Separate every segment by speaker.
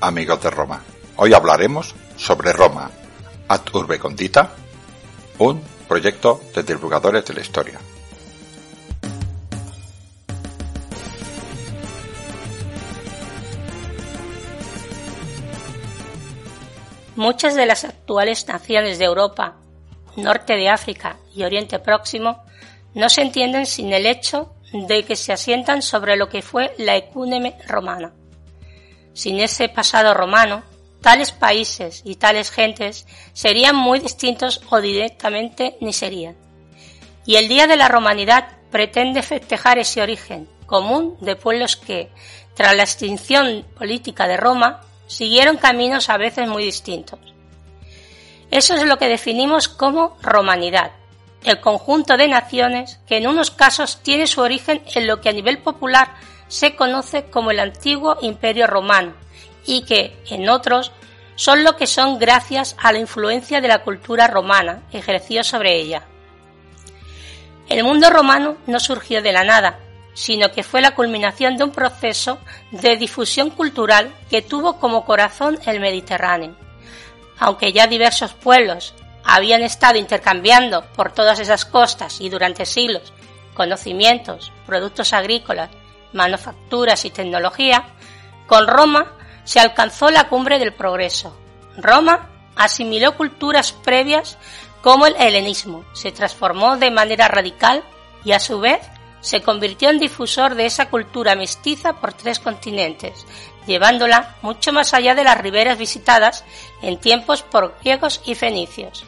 Speaker 1: amigos de Roma. Hoy hablaremos sobre Roma, ad urbe condita, un proyecto de divulgadores de la historia.
Speaker 2: Muchas de las actuales naciones de Europa, norte de África y Oriente Próximo no se entienden sin el hecho de que se asientan sobre lo que fue la ecúneme romana. Sin ese pasado romano, tales países y tales gentes serían muy distintos o directamente ni serían. Y el Día de la Romanidad pretende festejar ese origen común de pueblos que, tras la extinción política de Roma, siguieron caminos a veces muy distintos. Eso es lo que definimos como romanidad, el conjunto de naciones que en unos casos tiene su origen en lo que a nivel popular se conoce como el antiguo imperio romano y que, en otros, son lo que son gracias a la influencia de la cultura romana ejercido sobre ella. El mundo romano no surgió de la nada, sino que fue la culminación de un proceso de difusión cultural que tuvo como corazón el Mediterráneo. Aunque ya diversos pueblos habían estado intercambiando por todas esas costas y durante siglos conocimientos, productos agrícolas manufacturas y tecnología, con Roma se alcanzó la cumbre del progreso. Roma asimiló culturas previas como el helenismo, se transformó de manera radical y a su vez se convirtió en difusor de esa cultura mestiza por tres continentes, llevándola mucho más allá de las riberas visitadas en tiempos por griegos y fenicios.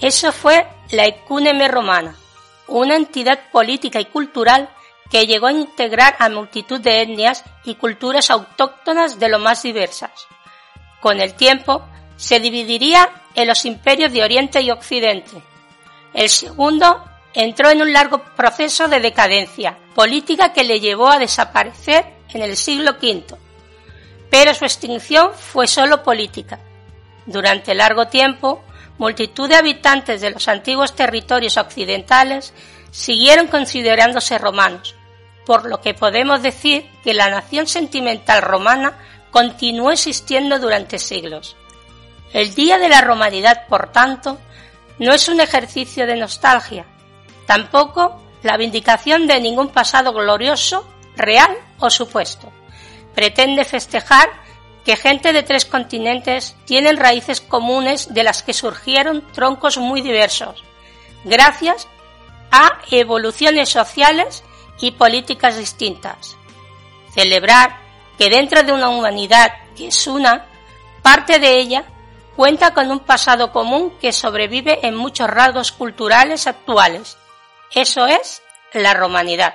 Speaker 2: Eso fue la ecúneme romana, una entidad política y cultural que llegó a integrar a multitud de etnias y culturas autóctonas de lo más diversas. Con el tiempo, se dividiría en los imperios de Oriente y Occidente. El segundo entró en un largo proceso de decadencia política que le llevó a desaparecer en el siglo V. Pero su extinción fue solo política. Durante largo tiempo, multitud de habitantes de los antiguos territorios occidentales siguieron considerándose romanos, por lo que podemos decir que la nación sentimental romana continuó existiendo durante siglos. El Día de la Romanidad, por tanto, no es un ejercicio de nostalgia, tampoco la vindicación de ningún pasado glorioso, real o supuesto. Pretende festejar que gente de tres continentes tienen raíces comunes de las que surgieron troncos muy diversos, gracias a evoluciones sociales y políticas distintas. Celebrar que dentro de una humanidad que es una, parte de ella cuenta con un pasado común que sobrevive en muchos rasgos culturales actuales. Eso es la romanidad.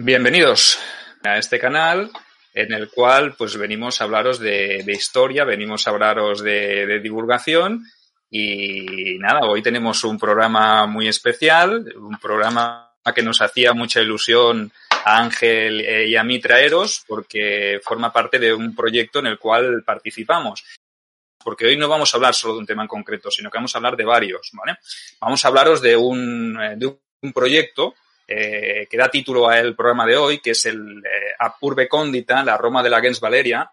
Speaker 3: Bienvenidos a este canal en el cual pues venimos a hablaros de, historia, venimos a hablaros de, divulgación y nada, hoy tenemos un programa muy especial, un programa que nos hacía mucha ilusión a Ángel y a mí traeros porque forma parte de un proyecto en el cual participamos. Porque hoy no vamos a hablar solo de un tema en concreto, sino que vamos a hablar de varios, ¿vale? Vamos a hablaros de un, de un proyecto eh, que da título al programa de hoy, que es el eh, Apurbe Condita, la Roma de la Gens Valeria,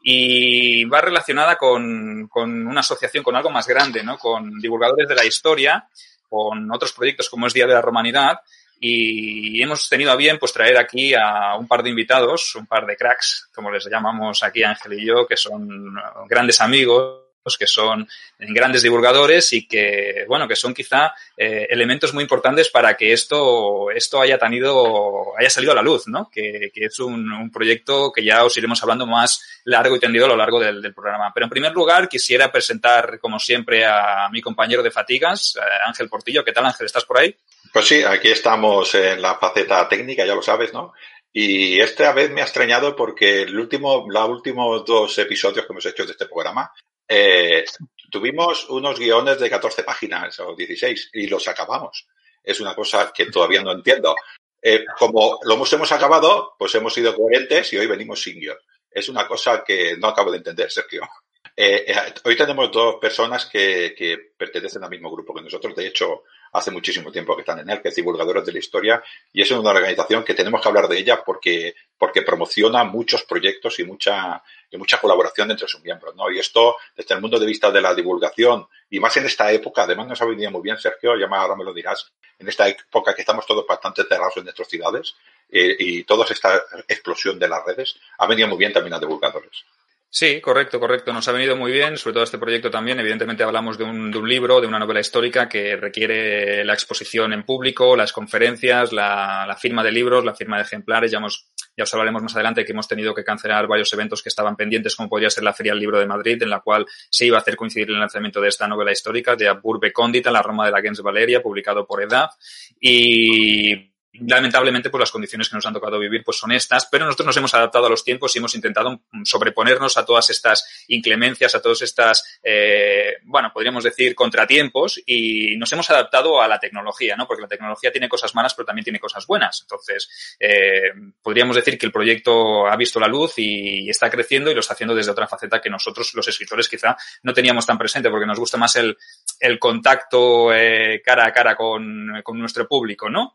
Speaker 3: y va relacionada con, una asociación, con algo más grande, ¿no? Con divulgadores de la historia, con otros proyectos como es Día de la Romanidad, y hemos tenido a bien pues traer aquí a un par de invitados, un par de cracks, como les llamamos aquí Ángel y yo, que son grandes amigos que son grandes divulgadores y que, bueno, que son quizá eh, elementos muy importantes para que esto, esto haya tenido, haya salido a la luz, ¿no? Que, que es un, proyecto que ya os iremos hablando más largo y tendido a lo largo del, del, programa. Pero en primer lugar, quisiera presentar, como siempre, a mi compañero de fatigas, eh, Ángel Portillo. ¿Qué tal, Ángel? ¿Estás por ahí?
Speaker 1: Pues sí, aquí estamos en la faceta técnica, ya lo sabes, ¿no? Y esta vez me ha extrañado porque el último, los últimos dos episodios que hemos hecho de este programa, eh, tuvimos unos guiones de 14 páginas o 16 y los acabamos. Es una cosa que todavía no entiendo. Eh, como lo hemos, acabado, pues hemos sido coherentes y hoy venimos sin guion. Es una cosa que no acabo de entender, Sergio. Eh, hoy tenemos dos personas que, que, pertenecen al mismo grupo que nosotros. De hecho, hace muchísimo tiempo que están en él, que es Divulgadores de la Historia, y es una organización que tenemos que hablar de ella porque, porque promociona muchos proyectos y mucha, y mucha colaboración entre sus miembros, ¿no? Y esto, desde el punto de vista de la divulgación, y más en esta época, además nos ha venido muy bien, Sergio, ya ahora me lo dirás, en esta época que estamos todos bastante cerrados en nuestras ciudades, eh, y toda esta explosión de las redes, ha venido muy bien también a divulgadores.
Speaker 3: Sí, correcto, correcto. Nos ha venido muy bien, sobre todo este proyecto también. Evidentemente hablamos de un, de un, libro, de una novela histórica que requiere la exposición en público, las conferencias, la, firma de libros, la firma de ejemplares. Ya, hemos, ya os hablaremos más adelante que hemos tenido que cancelar varios eventos que estaban pendientes, como podría ser la Feria del Libro de Madrid, en la cual se iba a hacer coincidir el lanzamiento de esta novela histórica de Burbe Condita, La Roma de la Gens Valeria, publicado por EDAF. Y lamentablemente pues las condiciones que nos han tocado vivir pues son estas, pero nosotros nos hemos adaptado a los tiempos y hemos intentado sobreponernos a todas estas inclemencias, a todas estas, eh, bueno, podríamos decir contratiempos y nos hemos adaptado a la tecnología, ¿no? Porque la tecnología tiene cosas malas pero también tiene cosas buenas. Entonces, eh, podríamos decir que el proyecto ha visto la luz y está creciendo y lo está haciendo desde otra faceta que nosotros los escritores quizá no teníamos tan presente porque nos gusta más el, el contacto eh, cara a cara con, con nuestro público, ¿no?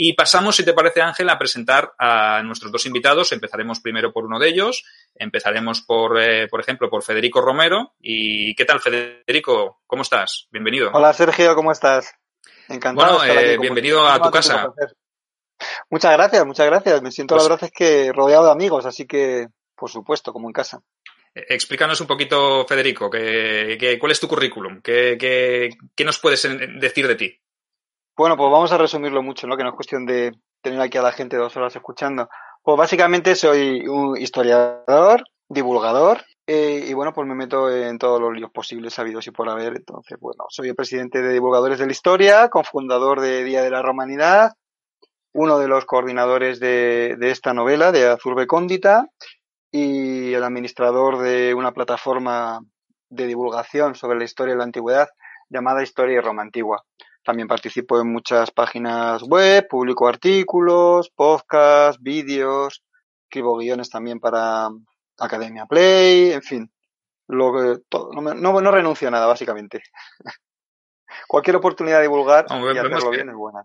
Speaker 3: Y pasamos, si te parece, Ángel, a presentar a nuestros dos invitados. Empezaremos primero por uno de ellos. Empezaremos por, eh, por ejemplo, por Federico Romero. ¿Y qué tal, Federico? ¿Cómo estás? Bienvenido.
Speaker 4: Hola, Sergio, ¿cómo estás?
Speaker 3: Encantado. Bueno, de eh, bienvenido a tu casa.
Speaker 4: Muchas gracias, muchas gracias. Me siento, pues, la verdad, es que rodeado de amigos, así que, por supuesto, como en casa.
Speaker 3: Eh, explícanos un poquito, Federico, que, que, ¿cuál es tu currículum? ¿Qué, qué, ¿Qué nos puedes decir de ti?
Speaker 4: Bueno, pues vamos a resumirlo mucho, ¿no? Que no es cuestión de tener aquí a la gente dos horas escuchando. Pues básicamente soy un historiador, divulgador, eh, y bueno, pues me meto en todos los líos posibles sabidos y por haber. Entonces, bueno, soy el presidente de Divulgadores de la Historia, cofundador de Día de la Romanidad, uno de los coordinadores de, de esta novela, de Azurbe Cóndita, y el administrador de una plataforma de divulgación sobre la historia de la antigüedad llamada Historia y Roma Antigua. También participo en muchas páginas web, publico artículos, podcasts, vídeos, escribo guiones también para Academia Play, en fin. Lo que, todo, no, no, no renuncio a nada, básicamente. Cualquier oportunidad de divulgar y hacerlo bien es buena.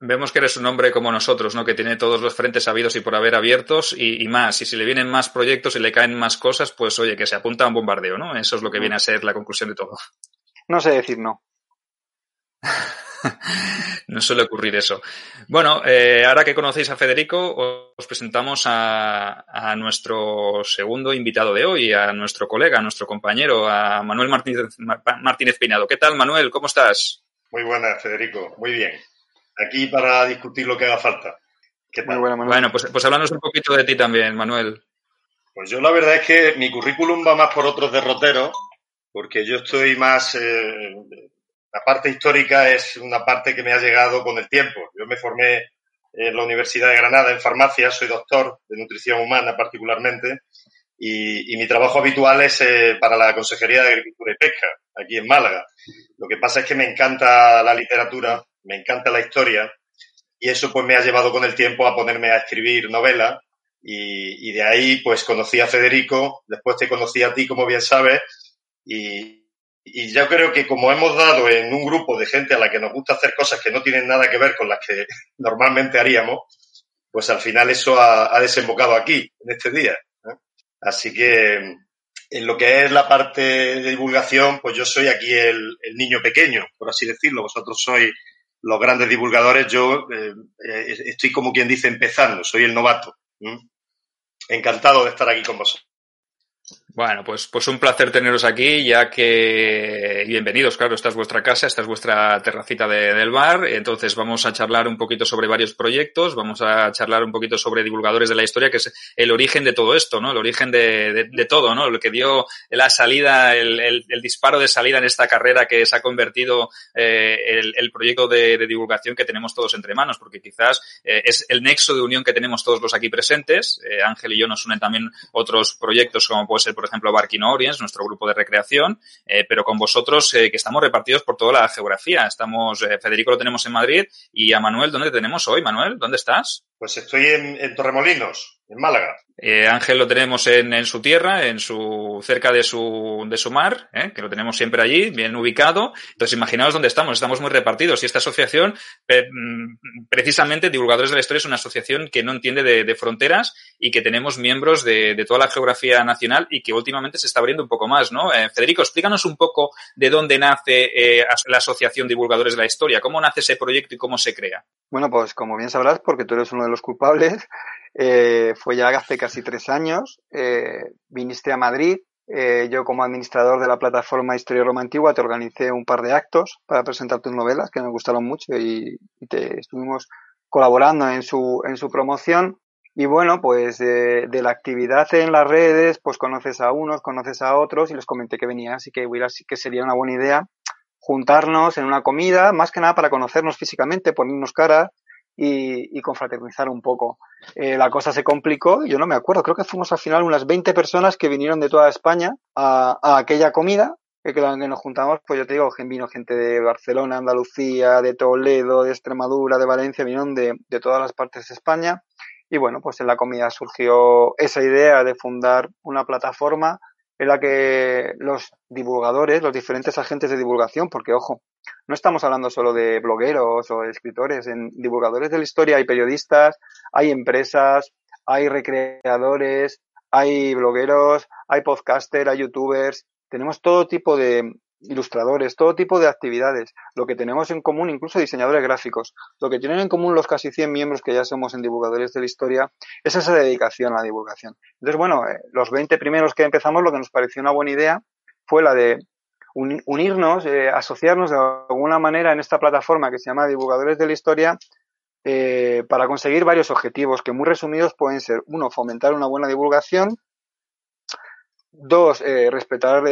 Speaker 3: Vemos que eres un hombre como nosotros, ¿no? Que tiene todos los frentes habidos y por haber abiertos y, y, más. Y si le vienen más proyectos y le caen más cosas, pues oye, que se apunta a un bombardeo, ¿no? Eso es lo que viene a ser la conclusión de todo.
Speaker 4: No sé decir no.
Speaker 3: no suele ocurrir eso. Bueno, eh, ahora que conocéis a Federico, os presentamos a, a, nuestro segundo invitado de hoy, a nuestro colega, a nuestro compañero, a Manuel Martínez, Martínez Pinado. ¿Qué tal, Manuel? ¿Cómo estás?
Speaker 5: Muy buena, Federico. Muy bien. Aquí para discutir lo que haga falta.
Speaker 3: ¿Qué tal? Muy buena, Manuel. Bueno, pues, pues háblanos un poquito de ti también, Manuel.
Speaker 5: Pues yo la verdad es que mi currículum va más por otros derroteros, porque yo estoy más eh, la parte histórica es una parte que me ha llegado con el tiempo. Yo me formé en la Universidad de Granada en farmacia, soy doctor de nutrición humana particularmente, y, y mi trabajo habitual es eh, para la Consejería de Agricultura y Pesca, aquí en Málaga. Lo que pasa es que me encanta la literatura, me encanta la historia, y eso pues me ha llevado con el tiempo a ponerme a escribir novelas, y, y de ahí pues conocí a Federico, después te conocí a ti, como bien sabes, y, y yo creo que como hemos dado en un grupo de gente a la que nos gusta hacer cosas que no tienen nada que ver con las que normalmente haríamos, pues al final eso ha, desembocado aquí, en este día. ¿eh? Así que en lo que es la parte de divulgación, pues yo soy aquí el, niño pequeño, por así decirlo. Vosotros sois los grandes divulgadores, yo eh, estoy como quien dice empezando, soy el novato. ¿eh? Encantado de estar aquí con vosotros.
Speaker 3: Bueno, pues, pues un placer teneros aquí, ya que bienvenidos, claro, esta es vuestra casa, esta es vuestra terracita de, del bar. Entonces vamos a charlar un poquito sobre varios proyectos, vamos a charlar un poquito sobre divulgadores de la historia, que es el origen de todo esto, ¿no? El origen de, de, todo, ¿no? Lo que dio la salida, el, el, disparo de salida en esta carrera que se ha convertido eh, el, el, proyecto de, de, divulgación que tenemos todos entre manos, porque quizás eh, es el nexo de unión que tenemos todos los aquí presentes. Eh, Ángel y yo nos unen también otros proyectos, como puede ser, por ejemplo, Barking Orients, nuestro grupo de recreación, eh, pero con vosotros eh, que estamos repartidos por toda la geografía. Estamos, eh, Federico lo tenemos en Madrid y a Manuel, ¿dónde tenemos hoy? Manuel, ¿dónde estás?
Speaker 5: Pues estoy en, en Torremolinos, en Málaga.
Speaker 3: Eh, Ángel lo tenemos en, en, su tierra, en su, cerca de su, de su mar, ¿eh? que lo tenemos siempre allí, bien ubicado. Entonces, imaginaos dónde estamos, estamos muy repartidos. Y esta asociación, eh, precisamente, Divulgadores de la Historia, es una asociación que no entiende de, de fronteras y que tenemos miembros de, de, toda la geografía nacional y que últimamente se está abriendo un poco más, ¿no? Eh, Federico, explícanos un poco de dónde nace eh, la Asociación Divulgadores de la Historia, cómo nace ese proyecto y cómo se crea.
Speaker 4: Bueno, pues como bien sabrás, porque tú eres uno de los culpables, eh, fue ya hace casi tres años. Eh, viniste a Madrid. Eh, yo, como administrador de la plataforma Historia Roma Antigua, te organicé un par de actos para presentar tus novelas que me gustaron mucho y, te estuvimos colaborando en su, en su promoción. Y bueno, pues de, de, la actividad en las redes, pues conoces a unos, conoces a otros y les comenté que venías y que, que sería una buena idea juntarnos en una comida, más que nada para conocernos físicamente, ponernos cara y, y confraternizar un poco. Eh, la cosa se complicó, yo no me acuerdo, creo que fuimos al final unas 20 personas que vinieron de toda España a, a aquella comida, que, que nos juntamos, pues yo te digo, vino gente de Barcelona, Andalucía, de Toledo, de Extremadura, de Valencia, vinieron de, de todas las partes de España. Y bueno, pues en la comida surgió esa idea de fundar una plataforma en la que los divulgadores, los diferentes agentes de divulgación, porque ojo, no estamos hablando solo de blogueros o escritores, en divulgadores de la historia hay periodistas, hay empresas, hay recreadores, hay blogueros, hay podcasters, hay youtubers, tenemos todo tipo de, ilustradores, todo tipo de actividades. Lo que tenemos en común, incluso diseñadores gráficos, lo que tienen en común los casi 100 miembros que ya somos en divulgadores de la historia, es esa dedicación a la divulgación. Entonces, bueno, eh, los 20 primeros que empezamos, lo que nos pareció una buena idea fue la de unirnos, eh, asociarnos de alguna manera en esta plataforma que se llama Divulgadores de la Historia eh, para conseguir varios objetivos que muy resumidos pueden ser, uno, fomentar una buena divulgación, dos, respetar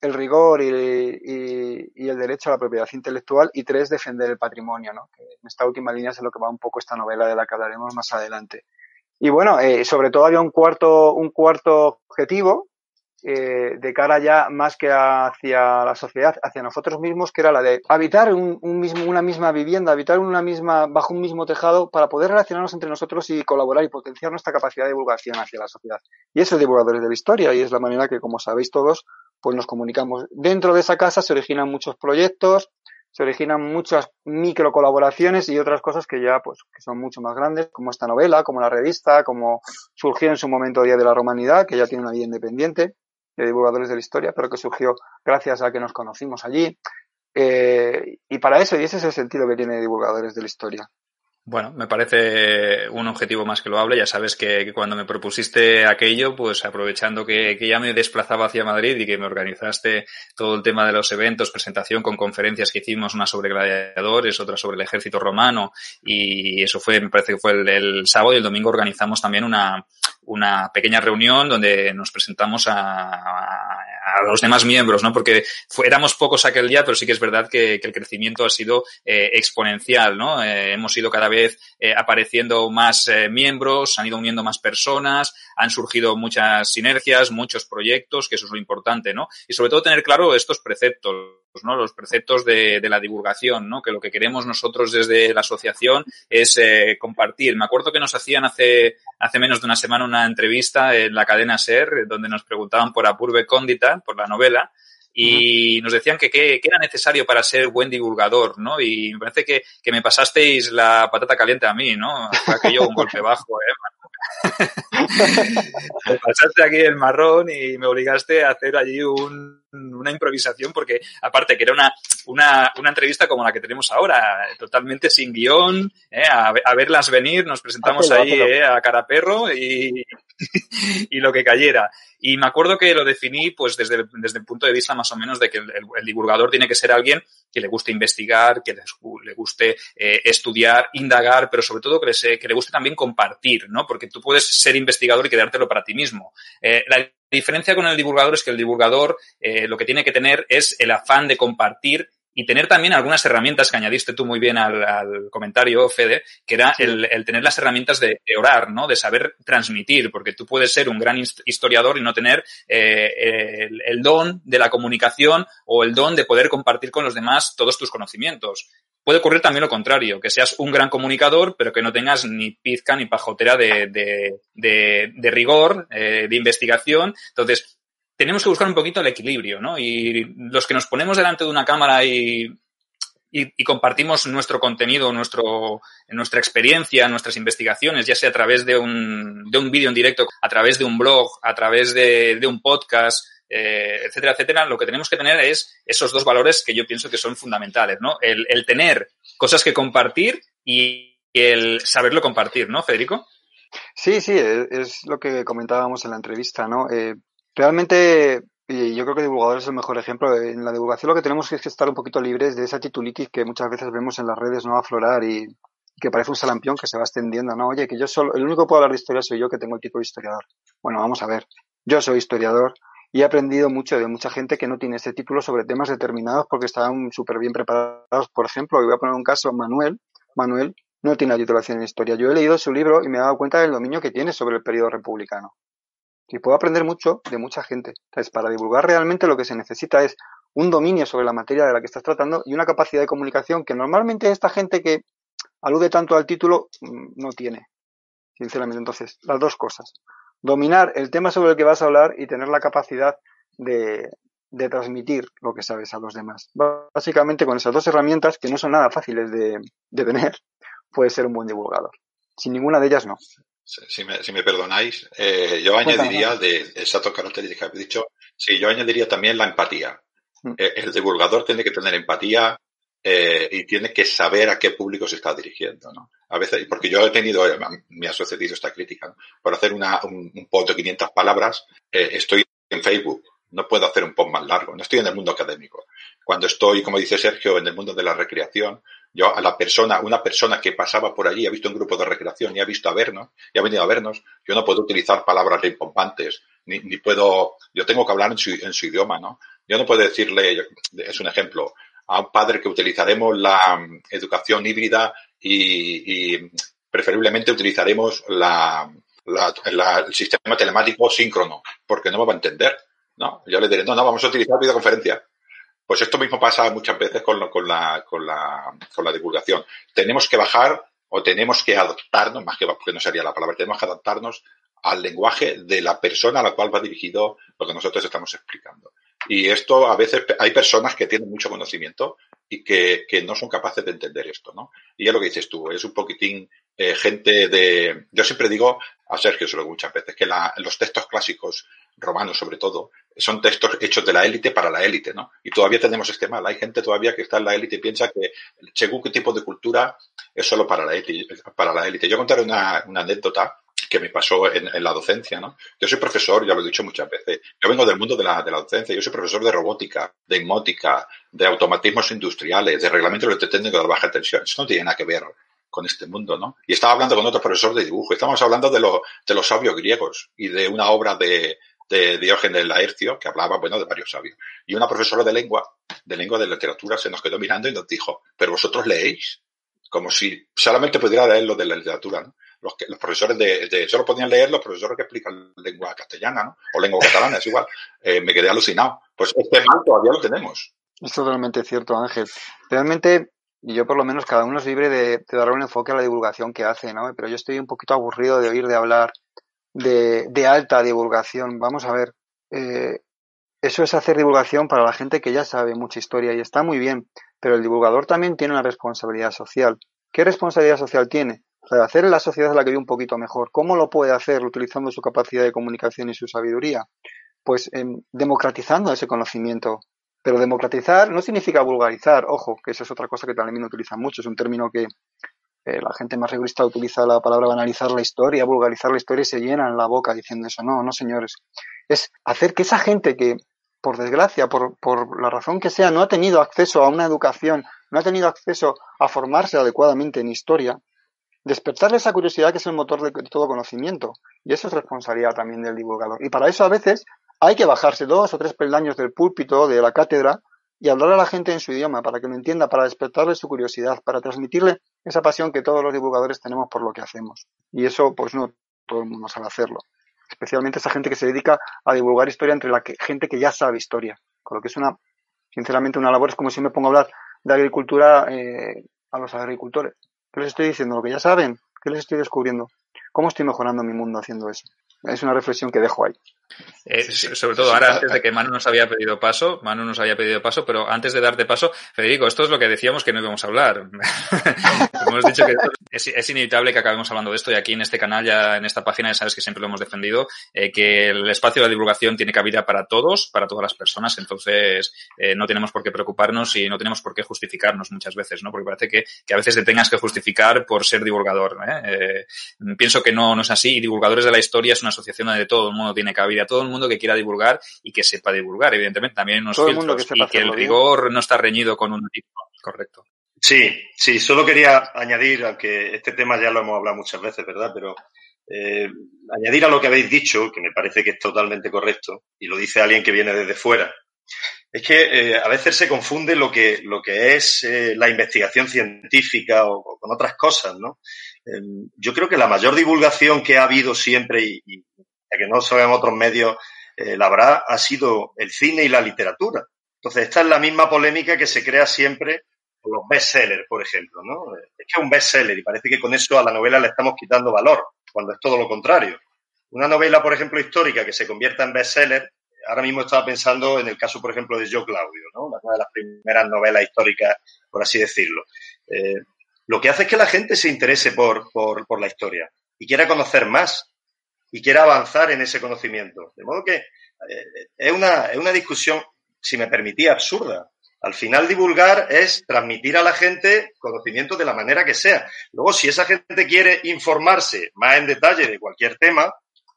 Speaker 4: el rigor y, y, el derecho a la propiedad intelectual y tres, defender el patrimonio, ¿no? que en esta última línea es lo que va un poco esta novela de la que hablaremos más adelante. Y bueno, eh, sobre todo había un cuarto, un cuarto objetivo eh, de cara ya más que hacia la sociedad, hacia nosotros mismos, que era la de habitar un, mismo, una misma vivienda, habitar una misma, bajo un mismo tejado para poder relacionarnos entre nosotros y colaborar y potenciar nuestra capacidad de divulgación hacia la sociedad. Y eso es divulgadores de la historia y es la manera que, como sabéis todos, pues nos comunicamos. Dentro de esa casa se originan muchos proyectos, se originan muchas micro colaboraciones y otras cosas que ya pues que son mucho más grandes, como esta novela, como la revista, como surgió en su momento Día de la Romanidad, que ya tiene una vida independiente de divulgadores de la historia, pero que surgió gracias a que nos conocimos allí. Eh, y para eso, y ese es el sentido que tiene divulgadores de la historia.
Speaker 3: Bueno, me parece un objetivo más que loable. Ya sabes que, cuando me propusiste aquello, pues aprovechando que, ya me desplazaba hacia Madrid y que me organizaste todo el tema de los eventos, presentación con conferencias que hicimos, una sobre gladiadores, otra sobre el ejército romano, y eso fue, me parece que fue el sábado y el domingo organizamos también una, una pequeña reunión donde nos presentamos a, los demás miembros, ¿no? Porque éramos pocos aquel día, pero sí que es verdad que, el crecimiento ha sido eh, exponencial, ¿no? Eh, hemos ido cada vez eh, apareciendo más miembros, han ido uniendo más personas, han surgido muchas sinergias, muchos proyectos, que eso es lo importante, ¿no? Y sobre todo tener claro estos preceptos, ¿no? Los preceptos de, la divulgación, ¿no? Que lo que queremos nosotros desde la asociación es eh, compartir. Me acuerdo que nos hacían hace, hace menos de una semana una entrevista en la cadena SER, donde nos preguntaban por Apurbe Cóndita, por la novela, y nos decían que qué era necesario para ser buen divulgador, ¿no? Y me parece que, que me pasasteis la patata caliente a mí, ¿no? Aquello un golpe bajo, ¿eh? me pasaste aquí el marrón y me obligaste a hacer allí un, una improvisación porque aparte que era una, una, una, entrevista como la que tenemos ahora, totalmente sin guion, ¿eh? a, a, verlas venir, nos presentamos ahí ¿eh? a cara perro y, y lo que cayera. Y me acuerdo que lo definí pues desde el, desde el punto de vista más o menos de que el, divulgador tiene que ser alguien que le guste investigar, que le guste eh, estudiar, indagar, pero sobre todo que le, que le guste también compartir, ¿no? Porque tú puedes ser investigador y quedártelo para ti mismo. Eh, la diferencia con el divulgador es que el divulgador eh, lo que tiene que tener es el afán de compartir y tener también algunas herramientas que añadiste tú muy bien al, al comentario, Fede, que era sí. el, el, tener las herramientas de, de, orar, ¿no? De saber transmitir, porque tú puedes ser un gran historiador y no tener eh, el, el, don de la comunicación o el don de poder compartir con los demás todos tus conocimientos. Puede ocurrir también lo contrario, que seas un gran comunicador, pero que no tengas ni pizca ni pajotera de, de, de rigor, eh, de investigación. Entonces, tenemos que buscar un poquito el equilibrio, ¿no? Y los que nos ponemos delante de una cámara y, compartimos nuestro contenido, nuestro, nuestra experiencia, nuestras investigaciones, ya sea a través de un, de un vídeo en directo, a través de un blog, a través de, un podcast, eh, etcétera, etcétera, lo que tenemos que tener es esos dos valores que yo pienso que son fundamentales, ¿no? El, tener cosas que compartir y el saberlo compartir, ¿no, Federico?
Speaker 4: Sí, sí, es lo que comentábamos en la entrevista, ¿no? Eh, Realmente, y yo creo que divulgador es el mejor ejemplo. En la divulgación lo que tenemos es que estar un poquito libres de esa titulitis que muchas veces vemos en las redes no aflorar y que parece un salampión que se va extendiendo, ¿no? Oye, que yo solo, el único que puedo hablar de historia soy yo que tengo el título de historiador. Bueno, vamos a ver. Yo soy historiador y he aprendido mucho de mucha gente que no tiene ese título sobre temas determinados porque estaban súper bien preparados. Por ejemplo, voy a poner un caso, Manuel. Manuel no tiene la titulación en historia. Yo he leído su libro y me he dado cuenta del dominio que tiene sobre el periodo republicano y puedo aprender mucho de mucha gente. Entonces, para divulgar realmente lo que se necesita es un dominio sobre la materia de la que estás tratando y una capacidad de comunicación que normalmente esta gente que alude tanto al título mm, no tiene. Sinceramente, entonces, las dos cosas. Dominar el tema sobre el que vas a hablar y tener la capacidad de, de transmitir lo que sabes a los demás. Básicamente, con esas dos herramientas, que no son nada fáciles de, de tener, puedes ser un buen divulgador. Sin ninguna de ellas, no
Speaker 1: si me, si me perdonáis, eh, yo añadiría de esas dos características que habéis dicho, sí, yo añadiría también la empatía. Mm. Eh, el divulgador tiene que tener empatía eh, y tiene que saber a qué público se está dirigiendo, ¿no? A veces, porque yo he tenido, me ha sucedido esta crítica, ¿no? por hacer una, un, un, post de 500 palabras, eh, estoy en Facebook, no puedo hacer un post más largo, no estoy en el mundo académico. Cuando estoy, como dice Sergio, en el mundo de la recreación, yo a la persona, una persona que pasaba por allí, ha visto un grupo de recreación y ha visto a vernos, y ha venido a vernos, yo no puedo utilizar palabras rimbombantes, ni, ni puedo, yo tengo que hablar en su, en su idioma, ¿no? Yo no puedo decirle, es un ejemplo, a un padre que utilizaremos la educación híbrida y, preferiblemente utilizaremos la, el sistema telemático síncrono, porque no me va a entender, ¿no? Yo le diré, no, no, vamos a utilizar videoconferencia. Pues esto mismo pasa muchas veces con, lo, con, la, con, la, con la divulgación. Tenemos que bajar o tenemos que adaptarnos, más que porque no sería la palabra, tenemos que adaptarnos al lenguaje de la persona a la cual va dirigido lo que nosotros estamos explicando. Y esto a veces hay personas que tienen mucho conocimiento y que, que no son capaces de entender esto, ¿no? Y es lo que dices tú, es un poquitín eh, gente de... Yo siempre digo, a Sergio se lo digo muchas veces, que la, los textos clásicos, romanos sobre todo, son textos hechos de la élite para la élite, ¿no? Y todavía tenemos este mal. Hay gente todavía que está en la élite y piensa que según qué tipo de cultura es solo para la élite. Para la élite. Yo contaré una anécdota que me pasó en, la docencia, ¿no? Yo soy profesor, ya lo he dicho muchas veces. Yo vengo del mundo de la, docencia. Yo soy profesor de robótica, de inmótica, de automatismos industriales, de reglamentos electrotécnicos de baja tensión. Eso no tiene nada que ver con este mundo, ¿no? Y estaba hablando con otro profesor de dibujo. Estamos hablando de los sabios griegos y de una obra de, de Diógenes Laercio, que hablaba, bueno, de varios sabios. Y una profesora de lengua, de lengua de literatura, se nos quedó mirando y nos dijo, pero vosotros leéis, como si solamente pudiera leer lo de la literatura, ¿no? Los, que, los profesores de, de, solo podían leer los profesores que explican lengua castellana. O lengua catalana, es igual. Eh, me quedé alucinado. Pues este mal todavía lo tenemos.
Speaker 4: Es totalmente cierto, Ángel. Realmente, yo por lo menos cada uno es libre de, de darle un enfoque a la divulgación que hace, ¿no? Pero yo estoy un poquito aburrido de oír de hablar de, de alta divulgación. Vamos a ver, eh, eso es hacer divulgación para la gente que ya sabe mucha historia y está muy bien, pero el divulgador también tiene una responsabilidad social. ¿Qué responsabilidad social tiene? Para hacer la sociedad la que vive un poquito mejor. ¿Cómo lo puede hacer utilizando su capacidad de comunicación y su sabiduría? Pues eh, democratizando ese conocimiento. Pero democratizar no significa vulgarizar, ojo, que eso es otra cosa que también utilizan mucho, es un término que, eh, la gente más rigorista utiliza la palabra banalizar la historia, vulgarizar la historia y se llenan la boca diciendo eso. No, no, señores. Es hacer que esa gente que, por desgracia, por, por la razón que sea, no ha tenido acceso a una educación, no ha tenido acceso a formarse adecuadamente en historia, despertarle esa curiosidad que es el motor de todo conocimiento. Y eso es responsabilidad también del divulgador. Y para eso a veces hay que bajarse dos o tres peldaños del púlpito, de la cátedra, y hablar a la gente en su idioma para que lo entienda, para despertarle su curiosidad, para transmitirle esa pasión que todos los divulgadores tenemos por lo que hacemos. Y eso, pues no todo el mundo sabe hacerlo. Especialmente esa gente que se dedica a divulgar historia entre la gente que ya sabe historia. Con lo que es una, sinceramente, una labor, es como si me pongo a hablar de agricultura eh, a los agricultores. ¿Qué les estoy diciendo? Lo que ya saben. ¿Qué les estoy descubriendo? ¿Cómo estoy mejorando mi mundo haciendo eso? Es una reflexión que dejo ahí.
Speaker 3: Eh, sobre todo ahora, antes de que Manu nos había pedido paso, Manu nos había pedido paso, pero antes de darte paso, Federico, esto es lo que decíamos que no íbamos a hablar. Hemos dicho que es, inevitable que acabemos hablando de esto y aquí en este canal, ya en esta página, ya sabes que siempre lo hemos defendido, eh, que el espacio de la divulgación tiene cabida para todos, para todas las personas, entonces eh, no tenemos por qué preocuparnos y no tenemos por qué justificarnos muchas veces, ¿no? Porque parece que, que a veces te tengas que justificar por ser divulgador. pienso que no, no es así y Divulgadores de la Historia es una asociación donde todo el mundo tiene cabida todo el mundo que quiera divulgar y que sepa divulgar, evidentemente, también unos filtros y que el rigor no está reñido con un tipo correcto.
Speaker 5: Sí, sí, solo quería añadir, aunque este tema ya lo hemos hablado muchas veces, ¿verdad? Pero eh, añadir a lo que habéis dicho, que me parece que es totalmente correcto, y lo dice alguien que viene desde fuera, es que eh, a veces se confunde lo que, lo que es eh, la investigación científica o, con otras cosas, ¿no? Em, yo creo que la mayor divulgación que ha habido siempre, y, y que no se en otros medios, la verdad ha sido el cine y la literatura. Entonces, esta es la misma polémica que se crea siempre los bestsellers, por ejemplo, ¿no? Es que es un bestseller y parece que con eso a la novela le estamos quitando valor, cuando es todo lo contrario. Una novela, por ejemplo, histórica que se convierta en bestseller, ahora mismo estaba pensando en el caso, por ejemplo, de Joe Claudio, ¿no? Una de las primeras novelas históricas, por así decirlo. Eh, lo que hace es que la gente se interese por, por, por la historia y quiera conocer más y quiera avanzar en ese conocimiento. De modo que eh, es, una, es una discusión, si me permitía, absurda. Al final divulgar es transmitir a la gente conocimiento de la manera que sea. Luego, si esa gente quiere informarse más en detalle de cualquier tema,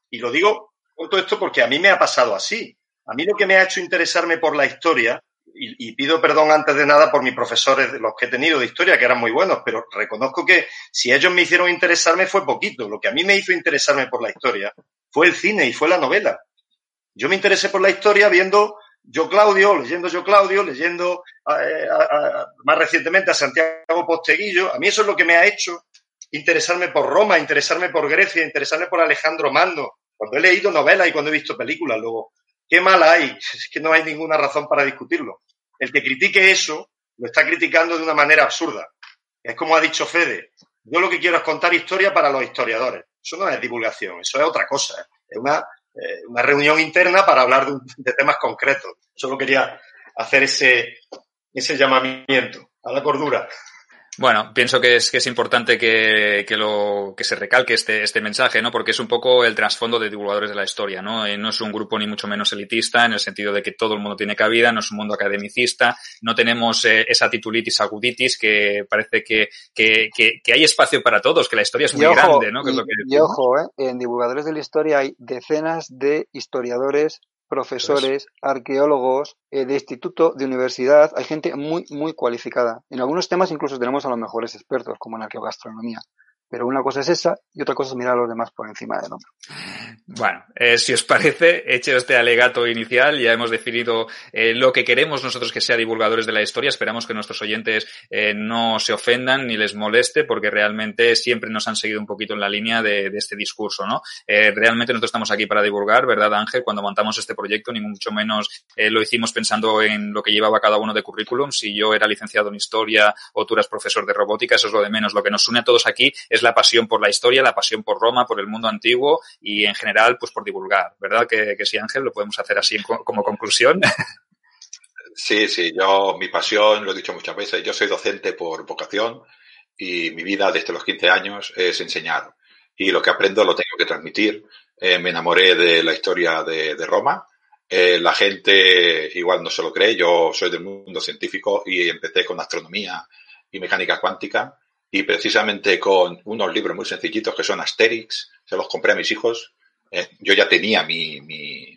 Speaker 5: y lo digo todo esto porque a mí me ha pasado así. A mí lo que me ha hecho interesarme por la historia y, pido perdón antes de nada por mis profesores, los que he tenido de historia, que eran muy buenos, pero reconozco que si ellos me hicieron interesarme fue poquito. Lo que a mí me hizo interesarme por la historia fue el cine y fue la novela. Yo me interesé por la historia viendo yo Claudio, leyendo yo Claudio, leyendo eh, más recientemente a Santiago Posteguillo. A mí eso es lo que me ha hecho interesarme por Roma, interesarme por Grecia, interesarme por Alejandro Magno. Cuando he leído novelas y cuando he visto películas, luego ¿Qué mal hay? Es que no hay ninguna razón para discutirlo. El que critique eso lo está criticando de una manera absurda. Es como ha dicho Fede. Yo lo que quiero es contar historia para los historiadores. Eso no es divulgación, eso es otra cosa. Es una, eh, una reunión interna para hablar de, de, temas concretos. Solo quería hacer ese, ese llamamiento a la cordura.
Speaker 3: Bueno, pienso que es, que es importante que, que, lo, que se recalque este, este mensaje, ¿no? Porque es un poco el trasfondo de divulgadores de la historia, ¿no? Eh, no es un grupo ni mucho menos elitista, en el sentido de que todo el mundo tiene cabida, no es un mundo academicista, no tenemos eh, esa titulitis aguditis que parece que, que, que, hay espacio para todos, que la historia es muy grande, ¿no?
Speaker 4: y, ojo, ¿eh? En divulgadores de la historia hay decenas de historiadores profesores, arqueólogos, eh, de instituto, de universidad, hay gente muy, muy cualificada. En algunos temas incluso tenemos a los mejores expertos, como en arqueogastronomía. Pero una cosa es esa y otra cosa es mirar a los demás por encima del hombro.
Speaker 3: Bueno, eh, si os parece, hecho este alegato inicial, ya hemos definido eh, lo que queremos nosotros que sea divulgadores de la historia. Esperamos que nuestros oyentes eh, no se ofendan ni les moleste, porque realmente siempre nos han seguido un poquito en la línea de, este discurso, ¿no? Realmente nosotros estamos aquí para divulgar, ¿verdad, Ángel? Cuando montamos este proyecto, ni mucho menos lo hicimos pensando en lo que llevaba cada uno de currículum. Si yo era licenciado en historia o tú eras profesor de robótica, eso es lo de menos. Lo que nos une a todos aquí es la pasión por la historia, la pasión por Roma, por el mundo antiguo y en general, pues por divulgar, ¿verdad? Que, que sí, Ángel, lo podemos hacer así como conclusión.
Speaker 1: Sí, sí, yo, mi pasión, lo he dicho muchas veces, yo soy docente por vocación y mi vida desde los 15 años es enseñar. Y lo que aprendo lo tengo que transmitir. Eh, me enamoré de la historia de, de Roma. Eh, la gente igual no se lo cree, yo soy del mundo científico y empecé con astronomía y mecánica cuántica y precisamente con unos libros muy sencillitos que son Asterix, se los compré a mis hijos. Eh, yo ya tenía mi, mi,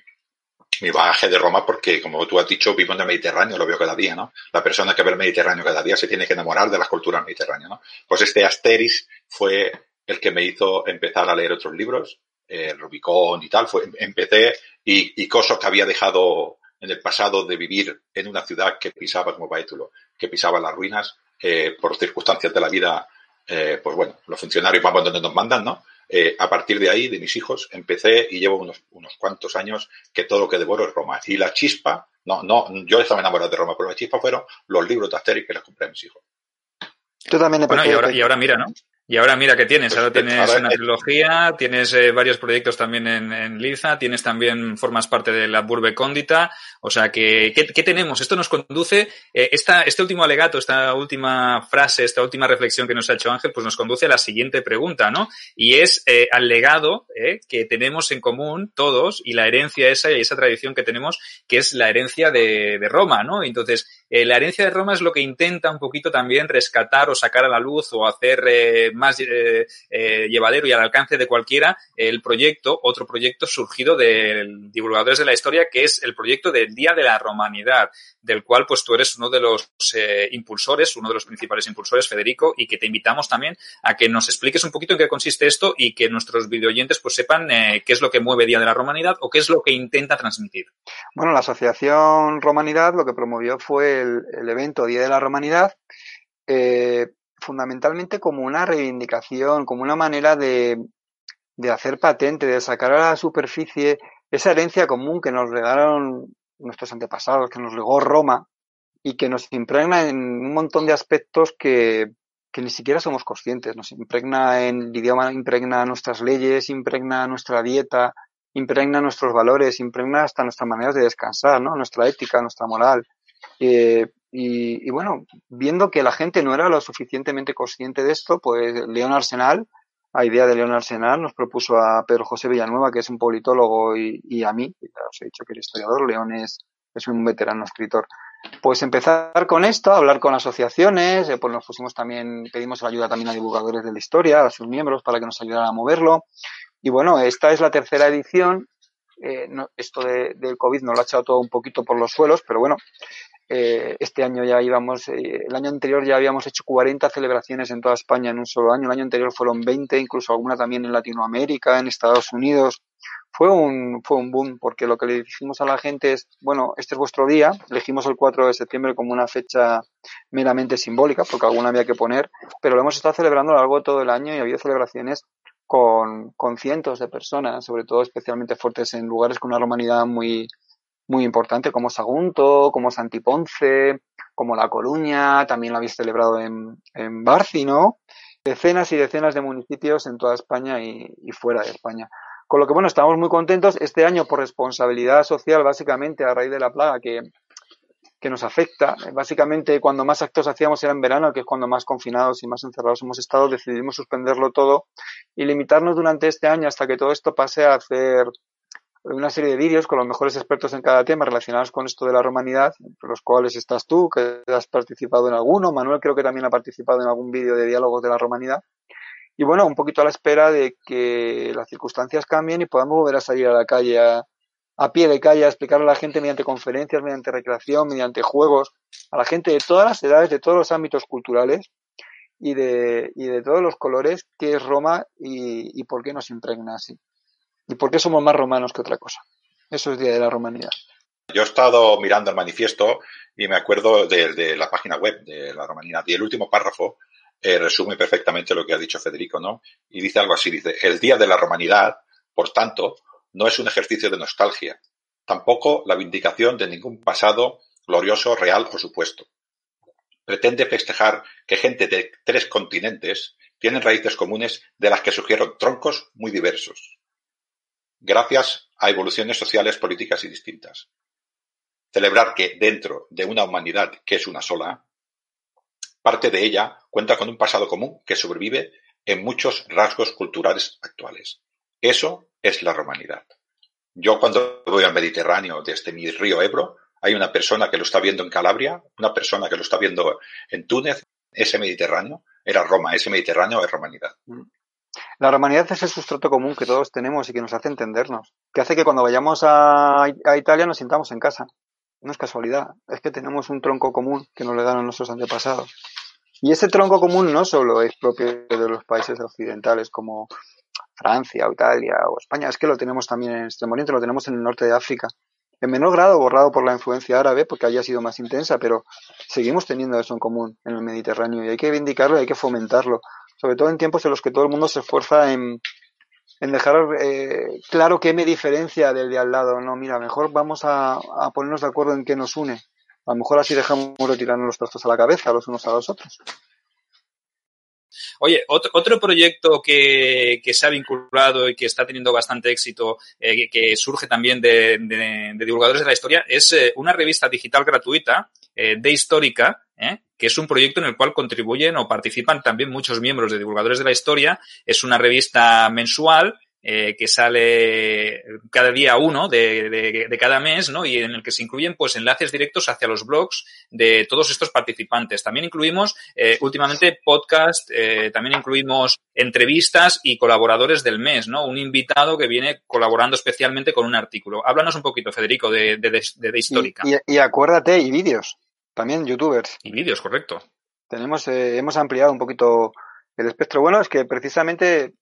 Speaker 1: mi, bagaje de Roma porque, como tú has dicho, vivo en el Mediterráneo, lo veo cada día, ¿no? La persona que ve el Mediterráneo cada día se tiene que enamorar de las culturas mediterráneas, ¿no? Pues este Asterix fue el que me hizo empezar a leer otros libros, eh, Rubicón y tal. Fue, empecé y, y cosas que había dejado en el pasado de vivir en una ciudad que pisaba como Baétulo, que pisaba las ruinas, eh, por circunstancias de la vida, eh, pues bueno, los funcionarios vamos donde nos mandan, ¿no? Eh, a partir de ahí, de mis hijos, empecé y llevo unos, unos cuantos años que todo lo que devoro es Roma. Y la chispa, no, no, yo estaba enamorado de Roma, pero la chispa fueron los libros de Asterix que les compré a mis hijos.
Speaker 4: Tú también
Speaker 3: bueno, y ahora, y ahora mira, ¿no? Y ahora mira qué tienes, pues ahora tienes una trilogía, tienes eh, varios proyectos también en, en, Liza, tienes también, formas parte de la Burbe Cóndita, o sea que, ¿qué, qué tenemos? Esto nos conduce, eh, esta, este último alegato, esta última frase, esta última reflexión que nos ha hecho Ángel, pues nos conduce a la siguiente pregunta, ¿no? Y es eh, al legado eh, que tenemos en común todos y la herencia esa y esa tradición que tenemos, que es la herencia de, de Roma, ¿no? Entonces, eh, la herencia de Roma es lo que intenta un poquito también rescatar o sacar a la luz o hacer eh, más eh, eh, llevadero y al alcance de cualquiera el proyecto, otro proyecto surgido de divulgadores de la historia, que es el proyecto del Día de la Romanidad, del cual pues tú eres uno de los impulsores, uno de los principales impulsores, Federico, y que te invitamos también a que nos expliques un poquito en qué consiste esto y que nuestros videoyentes pues sepan qué es lo que mueve Día de la Romanidad o qué es lo que intenta transmitir.
Speaker 4: Bueno, la Asociación Romanidad lo que promovió fue el, evento Día de la Romanidad, eh, fundamentalmente como una reivindicación, como una manera de, de hacer patente, de sacar a la superficie esa herencia común que nos regalaron nuestros antepasados, que nos legó Roma y que nos impregna en un montón de aspectos que, que ni siquiera somos conscientes. Nos impregna en el idioma, impregna nuestras leyes, impregna nuestra dieta, impregna nuestros valores, impregna hasta nuestras maneras de descansar, ¿no? Nuestra ética, nuestra moral. Eh, y, y, bueno, viendo que la gente no era lo suficientemente consciente de esto, pues León Arsenal, a idea de León Arsenal, nos propuso a Pedro José Villanueva, que es un politólogo, y, y a mí, ya os he dicho que era historiador, León es, es un veterano escritor. Pues empezar con esto, hablar con asociaciones, eh, pues nos pusimos también, pedimos ayuda también a divulgadores de la historia, a sus miembros, para que nos ayudaran a moverlo. Y bueno, esta es la tercera edición. Eh, esto de, del COVID nos lo ha echado todo un poquito por los suelos, pero bueno, eh, este año ya íbamos, eh, el año anterior ya habíamos hecho 40 celebraciones en toda España en un solo año, el año anterior fueron 20, incluso alguna también en Latinoamérica, en Estados Unidos. Fue un, fue un boom, porque lo que le dijimos a la gente es, bueno, este es vuestro día, elegimos el 4 de septiembre como una fecha meramente simbólica, porque alguna había que poner, pero lo hemos estado celebrando a lo largo de todo el año y ha habido celebraciones con, con cientos de personas, sobre todo especialmente fuertes en lugares con una romanidad muy, muy importante como Sagunto, como Santiponce, como La Coruña, también lo habéis celebrado en, en Barci, ¿no? Decenas y decenas de municipios en toda España y, y, fuera de España. Con lo que, bueno, estamos muy contentos este año por responsabilidad social, básicamente a raíz de la plaga que, que nos afecta. Básicamente, cuando más actos hacíamos era en verano, que es cuando más confinados y más encerrados hemos estado, decidimos suspenderlo todo y limitarnos durante este año hasta que todo esto pase a hacer una serie de vídeos con los mejores expertos en cada tema relacionados con esto de la romanidad, entre los cuales estás tú, que has participado en alguno, Manuel creo que también ha participado en algún vídeo de diálogos de la romanidad. Y bueno, un poquito a la espera de que las circunstancias cambien y podamos volver a salir a la calle, a, a pie de calle, a explicar a la gente mediante conferencias, mediante recreación, mediante juegos, a la gente de todas las edades, de todos los ámbitos culturales y de, y de todos los colores, qué es Roma y, y por qué nos impregna así. ¿Y por qué somos más romanos que otra cosa? Eso es Día de la Romanidad.
Speaker 1: Yo he estado mirando el manifiesto y me acuerdo de, de la página web de la Romanidad y el último párrafo eh, resume perfectamente lo que ha dicho Federico, ¿no? Y dice algo así, dice, el Día de la Romanidad, por tanto, no es un ejercicio de nostalgia, tampoco la vindicación de ningún pasado glorioso, real o supuesto. Pretende festejar que gente de tres continentes tienen raíces comunes de las que surgieron troncos muy diversos gracias a evoluciones sociales, políticas y distintas. Celebrar que dentro de una humanidad que es una sola, parte de ella cuenta con un pasado común que sobrevive en muchos rasgos culturales actuales. Eso es la romanidad. Yo cuando voy al Mediterráneo desde mi río Ebro, hay una persona que lo está viendo en Calabria, una persona que lo está viendo en Túnez, ese Mediterráneo, era Roma, ese Mediterráneo es romanidad.
Speaker 4: La romanidad es el sustrato común que todos tenemos y que nos hace entendernos, que hace que cuando vayamos a, a Italia nos sintamos en casa. No es casualidad, es que tenemos un tronco común que nos le dan a nuestros antepasados. Y ese tronco común no solo es propio de los países occidentales como Francia o Italia o España, es que lo tenemos también en Extremo Oriente, lo tenemos en el norte de África. En menor grado borrado por la influencia árabe porque haya sido más intensa, pero seguimos teniendo eso en común en el Mediterráneo y hay que reivindicarlo y hay que fomentarlo, sobre todo en tiempos en los que todo el mundo se esfuerza en, en dejar eh, claro qué me diferencia del de al lado. No, mira, mejor vamos a, a ponernos de acuerdo en qué nos une. A lo mejor así dejamos de tirarnos los trastos a la cabeza los unos a los otros.
Speaker 3: Oye, otro, otro proyecto que, que, se ha vinculado y que está teniendo bastante éxito, eh, que surge también de, de, de, divulgadores de la historia, es eh, una revista digital gratuita de Histórica, ¿eh? Que es un proyecto en el cual contribuyen o participan también muchos miembros de divulgadores de la historia. Es una revista mensual eh, que sale cada día uno de, de, de, cada mes, ¿no? Y en el que se incluyen pues enlaces directos hacia los blogs de todos estos participantes. También incluimos eh, últimamente podcast, eh, también incluimos entrevistas y colaboradores del mes, ¿no? Un invitado que viene colaborando especialmente con un artículo. Háblanos un poquito, Federico, de, de, Histórica.
Speaker 4: Y, y, y, acuérdate, y vídeos, también youtubers.
Speaker 3: Y vídeos, correcto.
Speaker 4: Tenemos, eh, hemos ampliado un poquito el espectro. Bueno, es que precisamente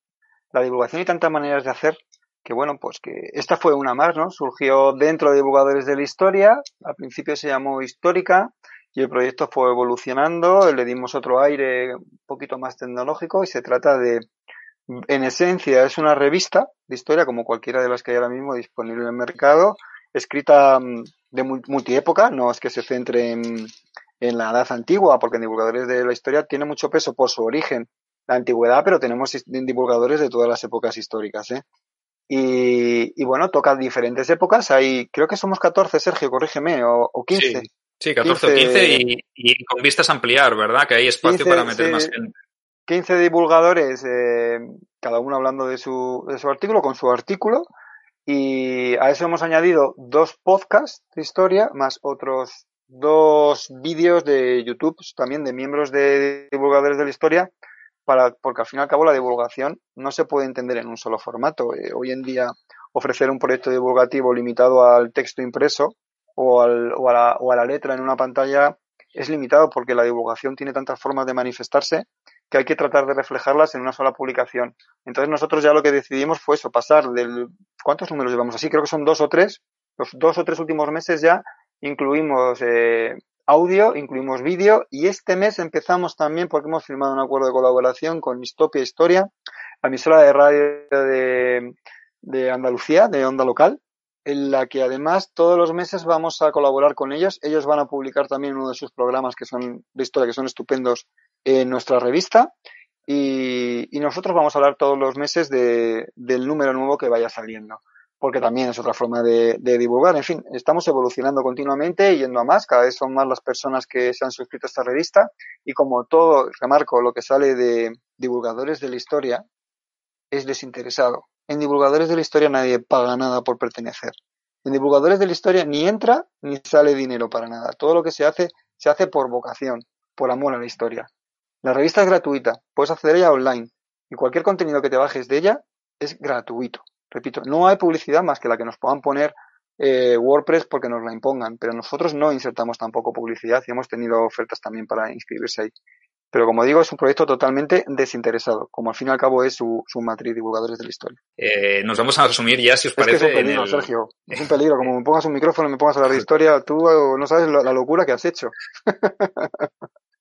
Speaker 4: la divulgación y tantas maneras de hacer que bueno, pues que esta fue una más, ¿no? Surgió dentro de divulgadores de la historia, al principio se llamó Histórica y el proyecto fue evolucionando, le dimos otro aire un poquito más tecnológico y se trata de, en esencia, es una revista de historia como cualquiera de las que hay ahora mismo disponible en el mercado, escrita mm, de multiépoca, no es que se centre en, en la edad antigua, porque en divulgadores de la historia tiene mucho peso por su origen la antigüedad, pero tenemos divulgadores de todas las épocas históricas, ¿eh? Y, y, bueno, toca diferentes épocas. Hay, creo que somos 14, Sergio, corrígeme, o, o 15.
Speaker 3: Sí, sí 14 15, o 15 y, y, con vistas a ampliar, ¿verdad? Que hay espacio 15, para meter sí, más gente.
Speaker 4: 15 divulgadores, eh, cada uno hablando de su, de su artículo, con su artículo. Y a eso hemos añadido dos podcasts de historia, más otros dos vídeos de YouTube, también de miembros de divulgadores de la historia, para, porque al fin y al cabo la divulgación no se puede entender en un solo formato. Eh, hoy en día ofrecer un proyecto divulgativo limitado al texto impreso o, al, o, a la, o a la letra en una pantalla es limitado porque la divulgación tiene tantas formas de manifestarse que hay que tratar de reflejarlas en una sola publicación. Entonces nosotros ya lo que decidimos fue eso, pasar del... ¿Cuántos números llevamos así? Creo que son dos o tres. Los dos o tres últimos meses ya incluimos eh, audio, incluimos vídeo y este mes empezamos también porque hemos firmado un acuerdo de colaboración con Histopia Historia, la emisora de radio de, Andalucía, de onda local, en la que además todos los meses vamos a colaborar con ellos. Ellos van a publicar también uno de sus programas que son de historia, que son estupendos en nuestra revista. Y, nosotros vamos a hablar todos los meses de, del número nuevo que vaya saliendo porque también es otra forma de, de, divulgar. En fin, estamos evolucionando continuamente, yendo a más, cada vez son más las personas que se han suscrito a esta revista y como todo, remarco, lo que sale de divulgadores de la historia es desinteresado. En divulgadores de la historia nadie paga nada por pertenecer. En divulgadores de la historia ni entra ni sale dinero para nada. Todo lo que se hace se hace por vocación, por amor a la historia. La revista es gratuita, puedes acceder a ella online y cualquier contenido que te bajes de ella es gratuito. Repito, no hay publicidad más que la que nos puedan poner eh, WordPress porque nos la impongan, pero nosotros no insertamos tampoco publicidad y hemos tenido ofertas también para inscribirse ahí. Pero como digo, es un proyecto totalmente desinteresado, como al fin y al cabo es su, su matriz divulgadores de la historia.
Speaker 3: Eh, nos vamos a resumir ya, si os parece.
Speaker 4: Es, que es un peligro, el... Sergio. Es un peligro. Como me pongas un micrófono y me pongas a hablar de historia, tú no sabes la, la locura que has hecho.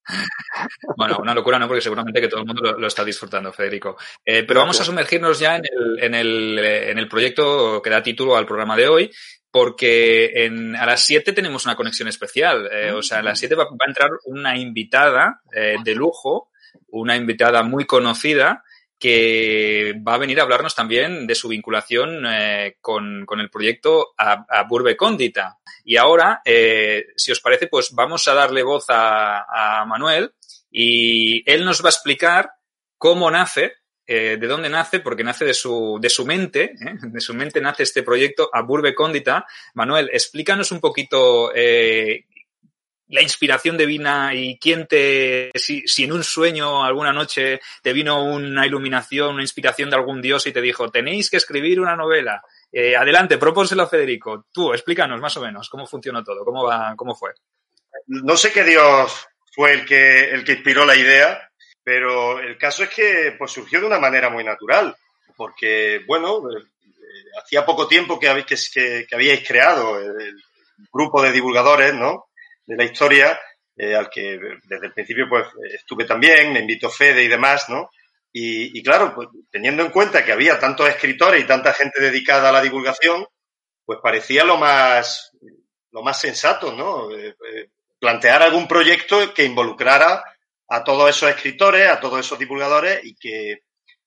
Speaker 3: Bueno, una locura no, porque seguramente que todo el mundo lo, lo está disfrutando, Federico. Eh, pero vamos a sumergirnos ya en el, en, el, en el proyecto que da título al programa de hoy, porque en, a las 7 tenemos una conexión especial. Eh, o sea, a las 7 va, va, a entrar una invitada eh, de lujo, una invitada muy conocida, que va a venir a hablarnos también de su vinculación eh, con, con, el proyecto a, a, Burbe Cóndita. Y ahora, eh, si os parece, pues vamos a darle voz a, a Manuel y él nos va a explicar cómo nace, eh, de dónde nace, porque nace de su, de su mente, de su mente nace este proyecto a Burbe Cóndita. Manuel, explícanos un poquito la inspiración divina y quién te, si, si, en un sueño alguna noche te vino una iluminación, una inspiración de algún dios y te dijo, tenéis que escribir una novela. Eh, adelante, propónselo a Federico. Tú, explícanos más o menos cómo funcionó todo, cómo va, cómo fue.
Speaker 5: No sé qué dios fue el que, el que inspiró la idea, pero el caso es que pues, surgió de una manera muy natural, porque, bueno, eh, hacía poco tiempo que, habéis, que, que habíais creado el grupo de divulgadores, ¿no? De la historia, eh, al que desde el principio pues estuve también, me invitó Fede y demás, ¿no? Y, claro, pues, teniendo en cuenta que había tantos escritores y tanta gente dedicada a la divulgación, pues parecía lo más, lo más sensato, ¿no? Eh, eh, plantear algún proyecto que involucrara a todos esos escritores, a todos esos divulgadores y que,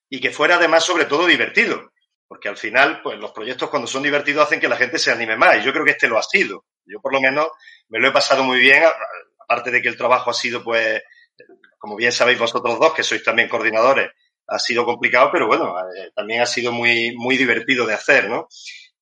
Speaker 5: y que fuera además sobre todo divertido. Porque al final, pues los proyectos cuando son divertidos hacen que la gente se anime más. Y yo creo que este lo ha sido. Yo por lo menos me lo he pasado muy bien, aparte de que el trabajo ha sido, pues, como bien sabéis vosotros dos, que sois también coordinadores, ha sido complicado, pero bueno, eh, también ha sido muy, muy divertido de hacer, ¿no?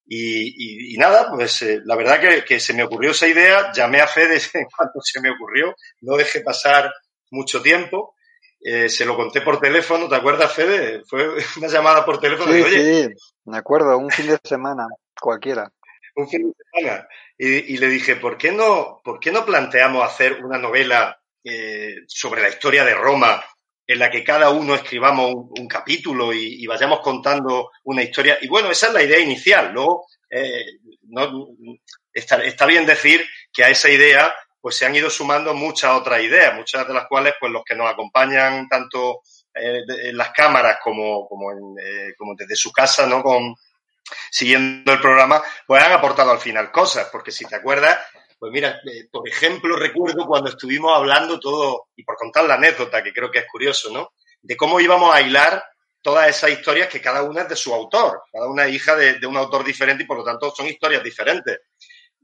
Speaker 5: Y, y, nada, pues eh, la verdad que, que, se me ocurrió esa idea, llamé a Fede en cuanto se me ocurrió, no dejé pasar mucho tiempo, eh, se lo conté por teléfono, ¿te acuerdas, Fede? Fue una llamada por teléfono.
Speaker 4: Sí, sí, me acuerdo, un fin de semana, cualquiera
Speaker 5: un fin de semana. Y, le dije, ¿por qué no, por qué no planteamos hacer una novela eh, sobre la historia de Roma en la que cada uno escribamos un, capítulo y, vayamos contando una historia? Y bueno, esa es la idea inicial. Luego, eh, no, está, está, bien decir que a esa idea pues se han ido sumando muchas otras ideas, muchas de las cuales pues los que nos acompañan tanto eh, en las cámaras como, como, en, como desde su casa, ¿no? Con, siguiendo el programa, pues han aportado al final cosas, porque si te acuerdas, pues mira, eh, por ejemplo, recuerdo cuando estuvimos hablando todo, y por contar la anécdota, que creo que es curioso, ¿no? De cómo íbamos a hilar todas esas historias que cada una es de su autor, cada una es hija de, un autor diferente y por lo tanto son historias diferentes.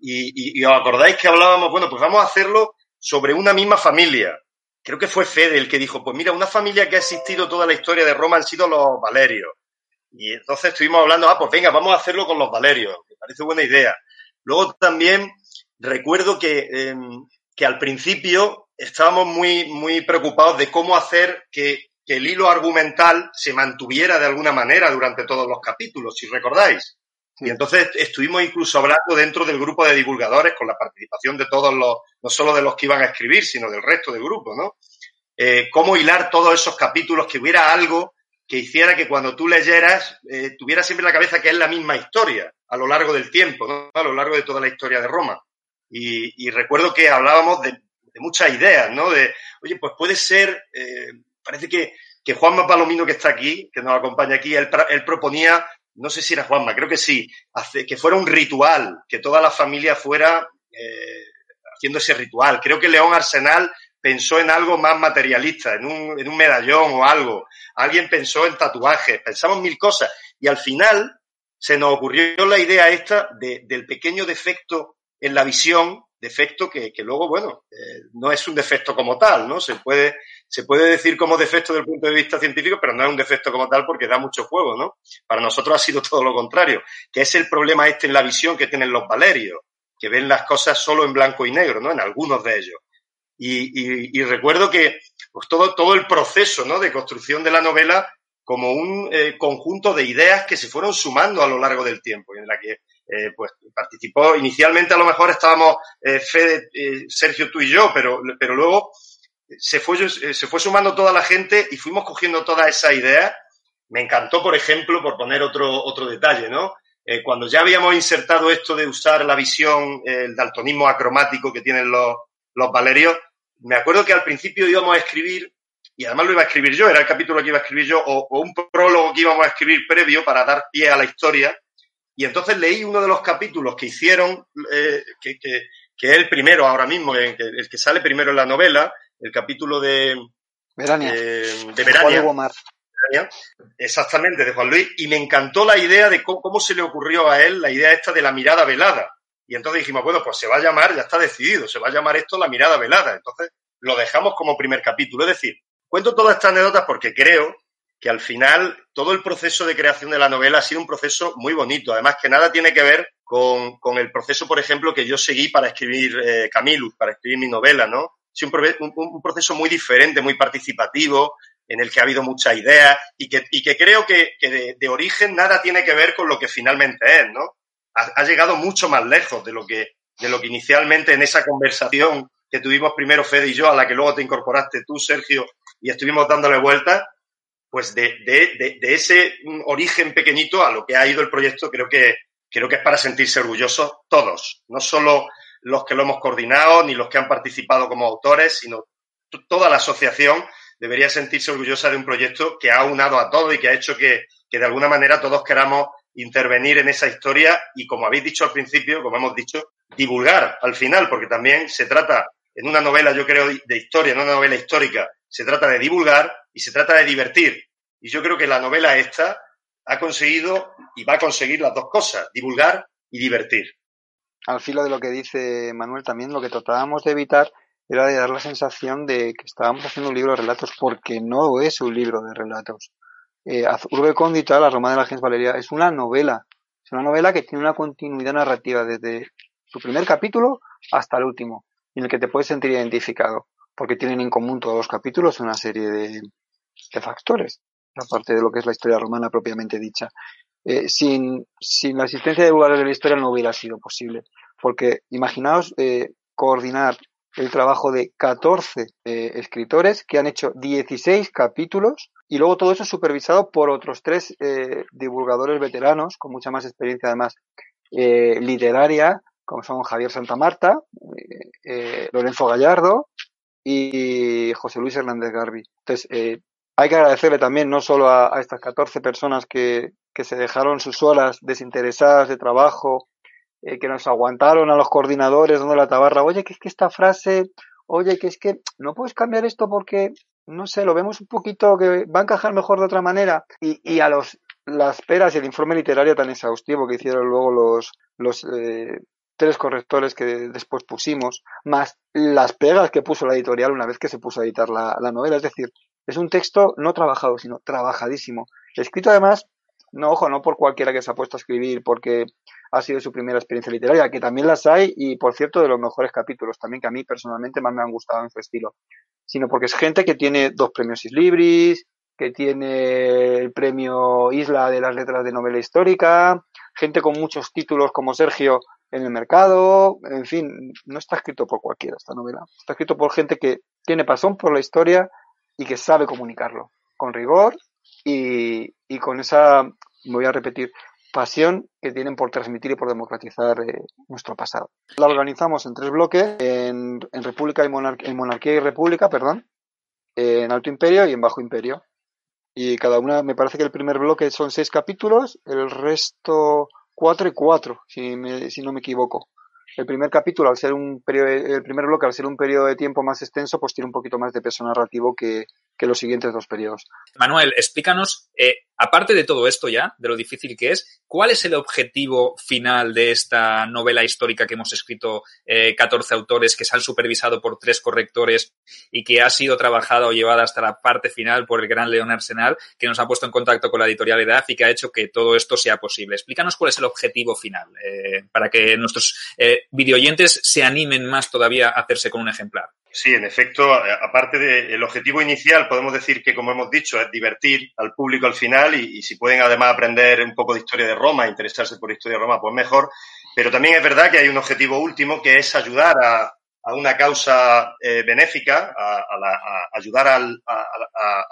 Speaker 5: Y, os acordáis que hablábamos, bueno, pues vamos a hacerlo sobre una misma familia. Creo que fue Fede el que dijo, pues mira, una familia que ha existido toda la historia de Roma han sido los Valerios. Y entonces estuvimos hablando, ah, pues venga, vamos a hacerlo con los Valerios, me parece buena idea. Luego también recuerdo que, em, que al principio estábamos muy, muy preocupados de cómo hacer que, que, el hilo argumental se mantuviera de alguna manera durante todos los capítulos, si recordáis. Y entonces estuvimos incluso hablando dentro del grupo de divulgadores con la participación de todos los, no solo de los que iban a escribir, sino del resto del grupo, ¿no? Eh, cómo hilar todos esos capítulos, que hubiera algo que hiciera que cuando tú leyeras eh, tuviera siempre en la cabeza que es la misma historia a lo largo del tiempo, ¿no? a lo largo de toda la historia de Roma. Y, recuerdo que hablábamos de, muchas ideas, ¿no? De, oye, pues puede ser, eh, parece que, que Juanma Palomino que está aquí, que nos acompaña aquí, él, proponía, no sé si era Juanma, creo que sí, que fuera un ritual, que toda la familia fuera eh, haciendo ese ritual. Creo que León Arsenal pensó en algo más materialista, en un, en un medallón o algo. Alguien pensó en tatuajes, pensamos mil cosas. Y al final se nos ocurrió la idea esta de, del pequeño defecto en la visión, defecto que, que luego, bueno, eh, no es un defecto como tal, ¿no? Se puede, se puede decir como defecto desde el punto de vista científico, pero no es un defecto como tal porque da mucho juego, ¿no? Para nosotros ha sido todo lo contrario, que es el problema este en la visión que tienen los valerios, que ven las cosas solo en blanco y negro, ¿no? En algunos de ellos. Y, recuerdo que pues, todo, todo el proceso ¿no? de construcción de la novela como un eh, conjunto de ideas que se fueron sumando a lo largo del tiempo, en la que eh, pues participó, inicialmente a lo mejor estábamos eh, Fede, Sergio, tú y yo, pero, pero luego se fue, se fue sumando toda la gente y fuimos cogiendo todas esas ideas. Me encantó, por ejemplo, por poner otro, otro detalle, ¿no? cuando ya habíamos insertado esto de usar la visión, el daltonismo acromático que tienen los, los valerios, me acuerdo que al principio íbamos a escribir, y además lo iba a escribir yo, era el capítulo que iba a escribir yo, o, un prólogo que íbamos a escribir previo para dar pie a la historia, y entonces leí uno de los capítulos que hicieron, eh, que, que, es el primero ahora mismo, el que, el que, sale primero en la novela, el capítulo de
Speaker 4: Verania.
Speaker 5: Eh, de Verania. Exactamente, de Juan Luis, y me encantó la idea de cómo, cómo, se le ocurrió a él la idea esta de la mirada velada. Y entonces dijimos, bueno, pues se va a llamar, ya está decidido, se va a llamar esto la mirada velada. Entonces lo dejamos como primer capítulo. Es decir, cuento todas estas anécdotas porque creo que al final todo el proceso de creación de la novela ha sido un proceso muy bonito. Además, que nada tiene que ver con, el proceso, por ejemplo, que yo seguí para escribir eh, Camilus, para escribir mi novela, ¿no? Es un, un, proceso muy diferente, muy participativo, en el que ha habido muchas ideas y que, y que creo que, de, origen nada tiene que ver con lo que finalmente es, ¿no? Ha, llegado mucho más lejos de lo que, de lo que inicialmente en esa conversación que tuvimos primero Fede y yo, a la que luego te incorporaste tú, Sergio, y estuvimos dándole vueltas, pues de, de, de, ese origen pequeñito a lo que ha ido el proyecto, creo que, creo que es para sentirse orgullosos todos, no solo los que lo hemos coordinado, ni los que han participado como autores, sino toda la asociación debería sentirse orgullosa de un proyecto que ha unado a todos y que ha hecho que, que de alguna manera todos queramos intervenir en esa historia y, como habéis dicho al principio, como hemos dicho, divulgar al final, porque también se trata, en una novela, yo creo, de historia, en una novela histórica, se trata de divulgar y se trata de divertir. Y yo creo que la novela esta ha conseguido y va a conseguir las dos cosas, divulgar y divertir.
Speaker 4: Al filo de lo que dice Manuel también, lo que tratábamos de evitar era de dar la sensación de que estábamos haciendo un libro de relatos porque no es un libro de relatos. Eh, Urbe Condita, La Roma de la Gens Valeria, es una novela. Es una novela que tiene una continuidad narrativa desde su primer capítulo hasta el último, en el que te puedes sentir identificado porque tienen en común todos los capítulos una serie de, factores, aparte de lo que es la historia romana propiamente dicha. Eh, sin, sin la existencia de lugares de la historia no hubiera sido posible, porque imaginaos eh, coordinar el trabajo de 14 eh, escritores que han hecho 16 capítulos y luego todo eso supervisado por otros tres divulgadores veteranos con mucha más experiencia además literaria, como son Javier Santamarta, Lorenzo Gallardo y José Luis Hernández Garbi. Entonces, eh, hay que agradecerle también no solo a, estas 14 personas que, que, se dejaron sus horas desinteresadas de trabajo, eh, que nos aguantaron a los coordinadores dando la tabarra, oye, que es que esta frase, oye, que es que no puedes cambiar esto porque, no sé, lo vemos un poquito que va a encajar mejor de otra manera. Y, y a los las peras y el informe literario tan exhaustivo que hicieron luego los, los eh, tres correctores que después pusimos, más las pegas que puso la editorial una vez que se puso a editar la, novela. Es decir, es un texto no trabajado, sino trabajadísimo. Escrito además, no, ojo, no por cualquiera que se ha puesto a escribir, porque ha sido su primera experiencia literaria, que también las hay y, por cierto, de los mejores capítulos, también que a mí personalmente más me han gustado en su estilo, sino porque es gente que tiene dos premios Islibris, que tiene el premio Isla de las Letras de Novela Histórica, gente con muchos títulos como Sergio en el mercado, en fin, no está escrito por cualquiera esta novela. Está escrito por gente que tiene pasión por la historia y que sabe comunicarlo con rigor y, y con esa, voy a repetir, pasión que tienen por transmitir y por democratizar eh, nuestro pasado. La organizamos en tres bloques, en, en República y en Monarquía y República, perdón, en Alto Imperio y en Bajo Imperio. Y cada una, me parece que el primer bloque son seis capítulos, el resto 4 y 4, si, si no me equivoco. El primer capítulo, al ser un periodo, el primer bloque, al ser un periodo de tiempo más extenso, pues tiene un poquito más de peso narrativo que, que los siguientes dos periodos.
Speaker 3: Manuel, explícanos, eh, aparte de todo esto ya, de lo difícil que es, ¿cuál es el objetivo final de esta novela histórica que hemos escrito eh, 14 autores, que se han supervisado por tres correctores y que ha sido trabajada o llevada hasta la parte final por el gran León Arsenal, que nos ha puesto en contacto con la editorial EDAF y que ha hecho que todo esto sea posible? Explícanos cuál es el objetivo final, eh, para que nuestros eh, videoyentes se animen más todavía a hacerse con un ejemplar.
Speaker 5: Sí, en efecto, aparte del objetivo inicial, podemos decir que, como hemos dicho, es divertir al público al final y, si pueden además aprender un poco de historia de Roma, interesarse por historia de Roma, pues mejor. Pero también es verdad que hay un objetivo último que es ayudar a, una causa eh, benéfica, a, ayudar al,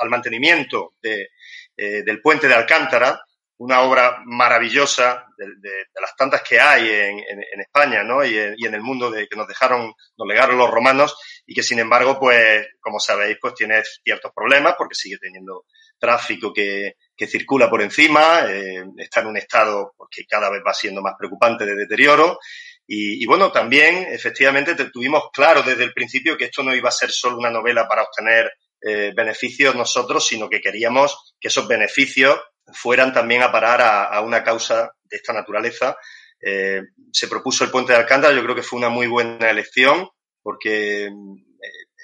Speaker 5: mantenimiento de, eh, del puente de Alcántara, una obra maravillosa de, las tantas que hay en, España ¿no? y, en, y en el mundo de, que nos dejaron, nos legaron los romanos y que sin embargo, pues, como sabéis, pues tiene ciertos problemas porque sigue teniendo tráfico que, que circula por encima, eh, está en un estado que cada vez va siendo más preocupante de deterioro. Y, y bueno, también efectivamente tuvimos claro desde el principio que esto no iba a ser solo una novela para obtener eh, beneficios nosotros, sino que queríamos que esos beneficios fueran también a parar a, una causa de esta naturaleza. Eh, se propuso el puente de Alcántara, yo creo que fue una muy buena elección porque eh,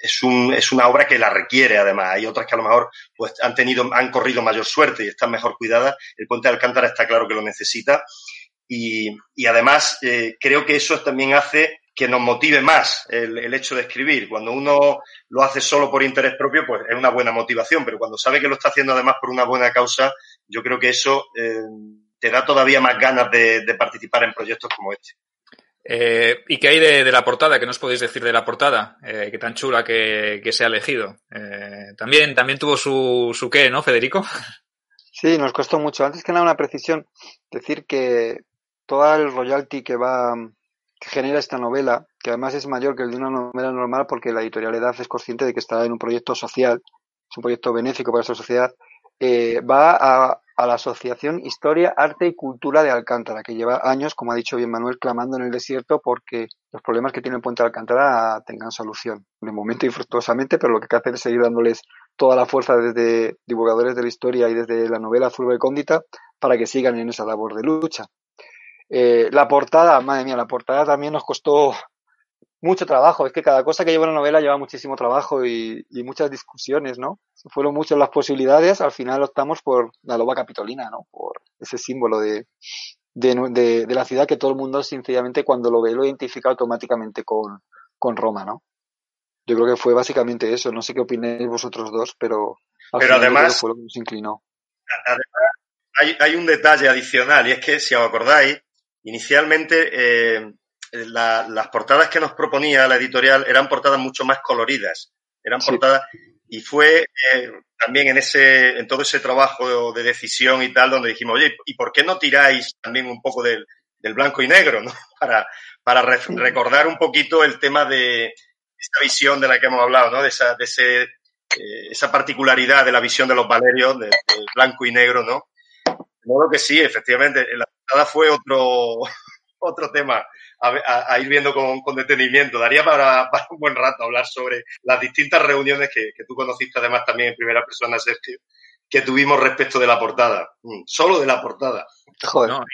Speaker 5: es, un, es una obra que la requiere además. Hay otras que a lo mejor pues, han tenido, han corrido mayor suerte y están mejor cuidadas. El Puente de Alcántara está claro que lo necesita. Y, y además eh, creo que eso también hace que nos motive más el, el, hecho de escribir. Cuando uno lo hace solo por interés propio, pues es una buena motivación, pero cuando sabe que lo está haciendo además por una buena causa, yo creo que eso eh, te da todavía más ganas de, de participar en proyectos como este.
Speaker 3: Eh, ¿Y qué hay de, la portada? ¿Qué nos podéis decir de la portada? Eh, qué tan chula que, se ha elegido. Eh, también, también tuvo su, su qué, ¿no, Federico?
Speaker 4: Sí, nos costó mucho. Antes que nada, una precisión. Decir que todo el royalty que va que genera esta novela, que además es mayor que el de una novela normal porque la editorial Edad es consciente de que está en un proyecto social, es un proyecto benéfico para nuestra sociedad, va a, a, la Asociación Historia, Arte y Cultura de Alcántara, que lleva años, como ha dicho bien Manuel, clamando en el desierto porque los problemas que tiene el puente de Alcántara tengan solución. De momento infructuosamente, pero lo que hay que hacer es seguir dándoles toda la fuerza desde divulgadores de la historia y desde la novela Azul Recóndita para que sigan en esa labor de lucha. Eh, la portada, madre mía, la portada también nos costó mucho trabajo. Es que cada cosa que lleva una novela lleva muchísimo trabajo y, y muchas discusiones, ¿no? Fueron muchas las posibilidades. Al final optamos por la loba capitolina, ¿no? Por ese símbolo de, de, de, de la ciudad que todo el mundo, sencillamente, cuando lo ve, lo identifica automáticamente con, con Roma, ¿no? Yo creo que fue básicamente eso. No sé qué opináis vosotros dos, pero.
Speaker 5: Pero además.
Speaker 4: Fue lo que nos inclinó.
Speaker 5: Además, hay, hay un detalle adicional y es que, si os acordáis, inicialmente eh, la, las portadas que nos proponía la editorial eran portadas mucho más coloridas, eran sí. portadas y fue eh, también en ese en todo ese trabajo de decisión y tal donde dijimos oye y por qué no tiráis también un poco del, del blanco y negro ¿no? para para re recordar un poquito el tema de esta visión de la que hemos hablado no de esa de ese eh, esa particularidad de la visión de los valerios del de blanco y negro no de modo que sí efectivamente la portada fue otro otro tema a, a, a ir viendo con, con, detenimiento. Daría para, para, un buen rato hablar sobre las distintas reuniones que, que, tú conociste además también en primera persona, Sergio, que tuvimos respecto de la portada. Mm, solo de la portada.
Speaker 3: Joder. No,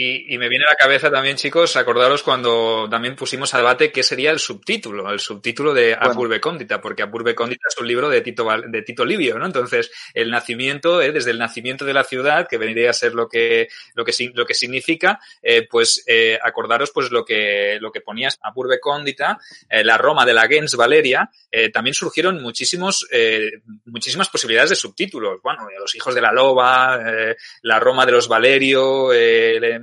Speaker 3: y, y, me viene a la cabeza también, chicos, acordaros cuando también pusimos a debate qué sería el subtítulo, el subtítulo de bueno. Apurbe Cóndita, porque Apurbe Cóndita es un libro de Tito, de Tito Livio, ¿no? Entonces, el nacimiento, eh, desde el nacimiento de la ciudad, que vendría a ser lo que, lo que, lo que significa, eh, pues eh, acordaros pues lo que, lo que ponías Apurbe Cóndita, eh, la Roma de la Gens Valeria, eh, también surgieron muchísimos, eh, muchísimas posibilidades de subtítulos. Bueno, los hijos de la loba, la Roma de los Valerio,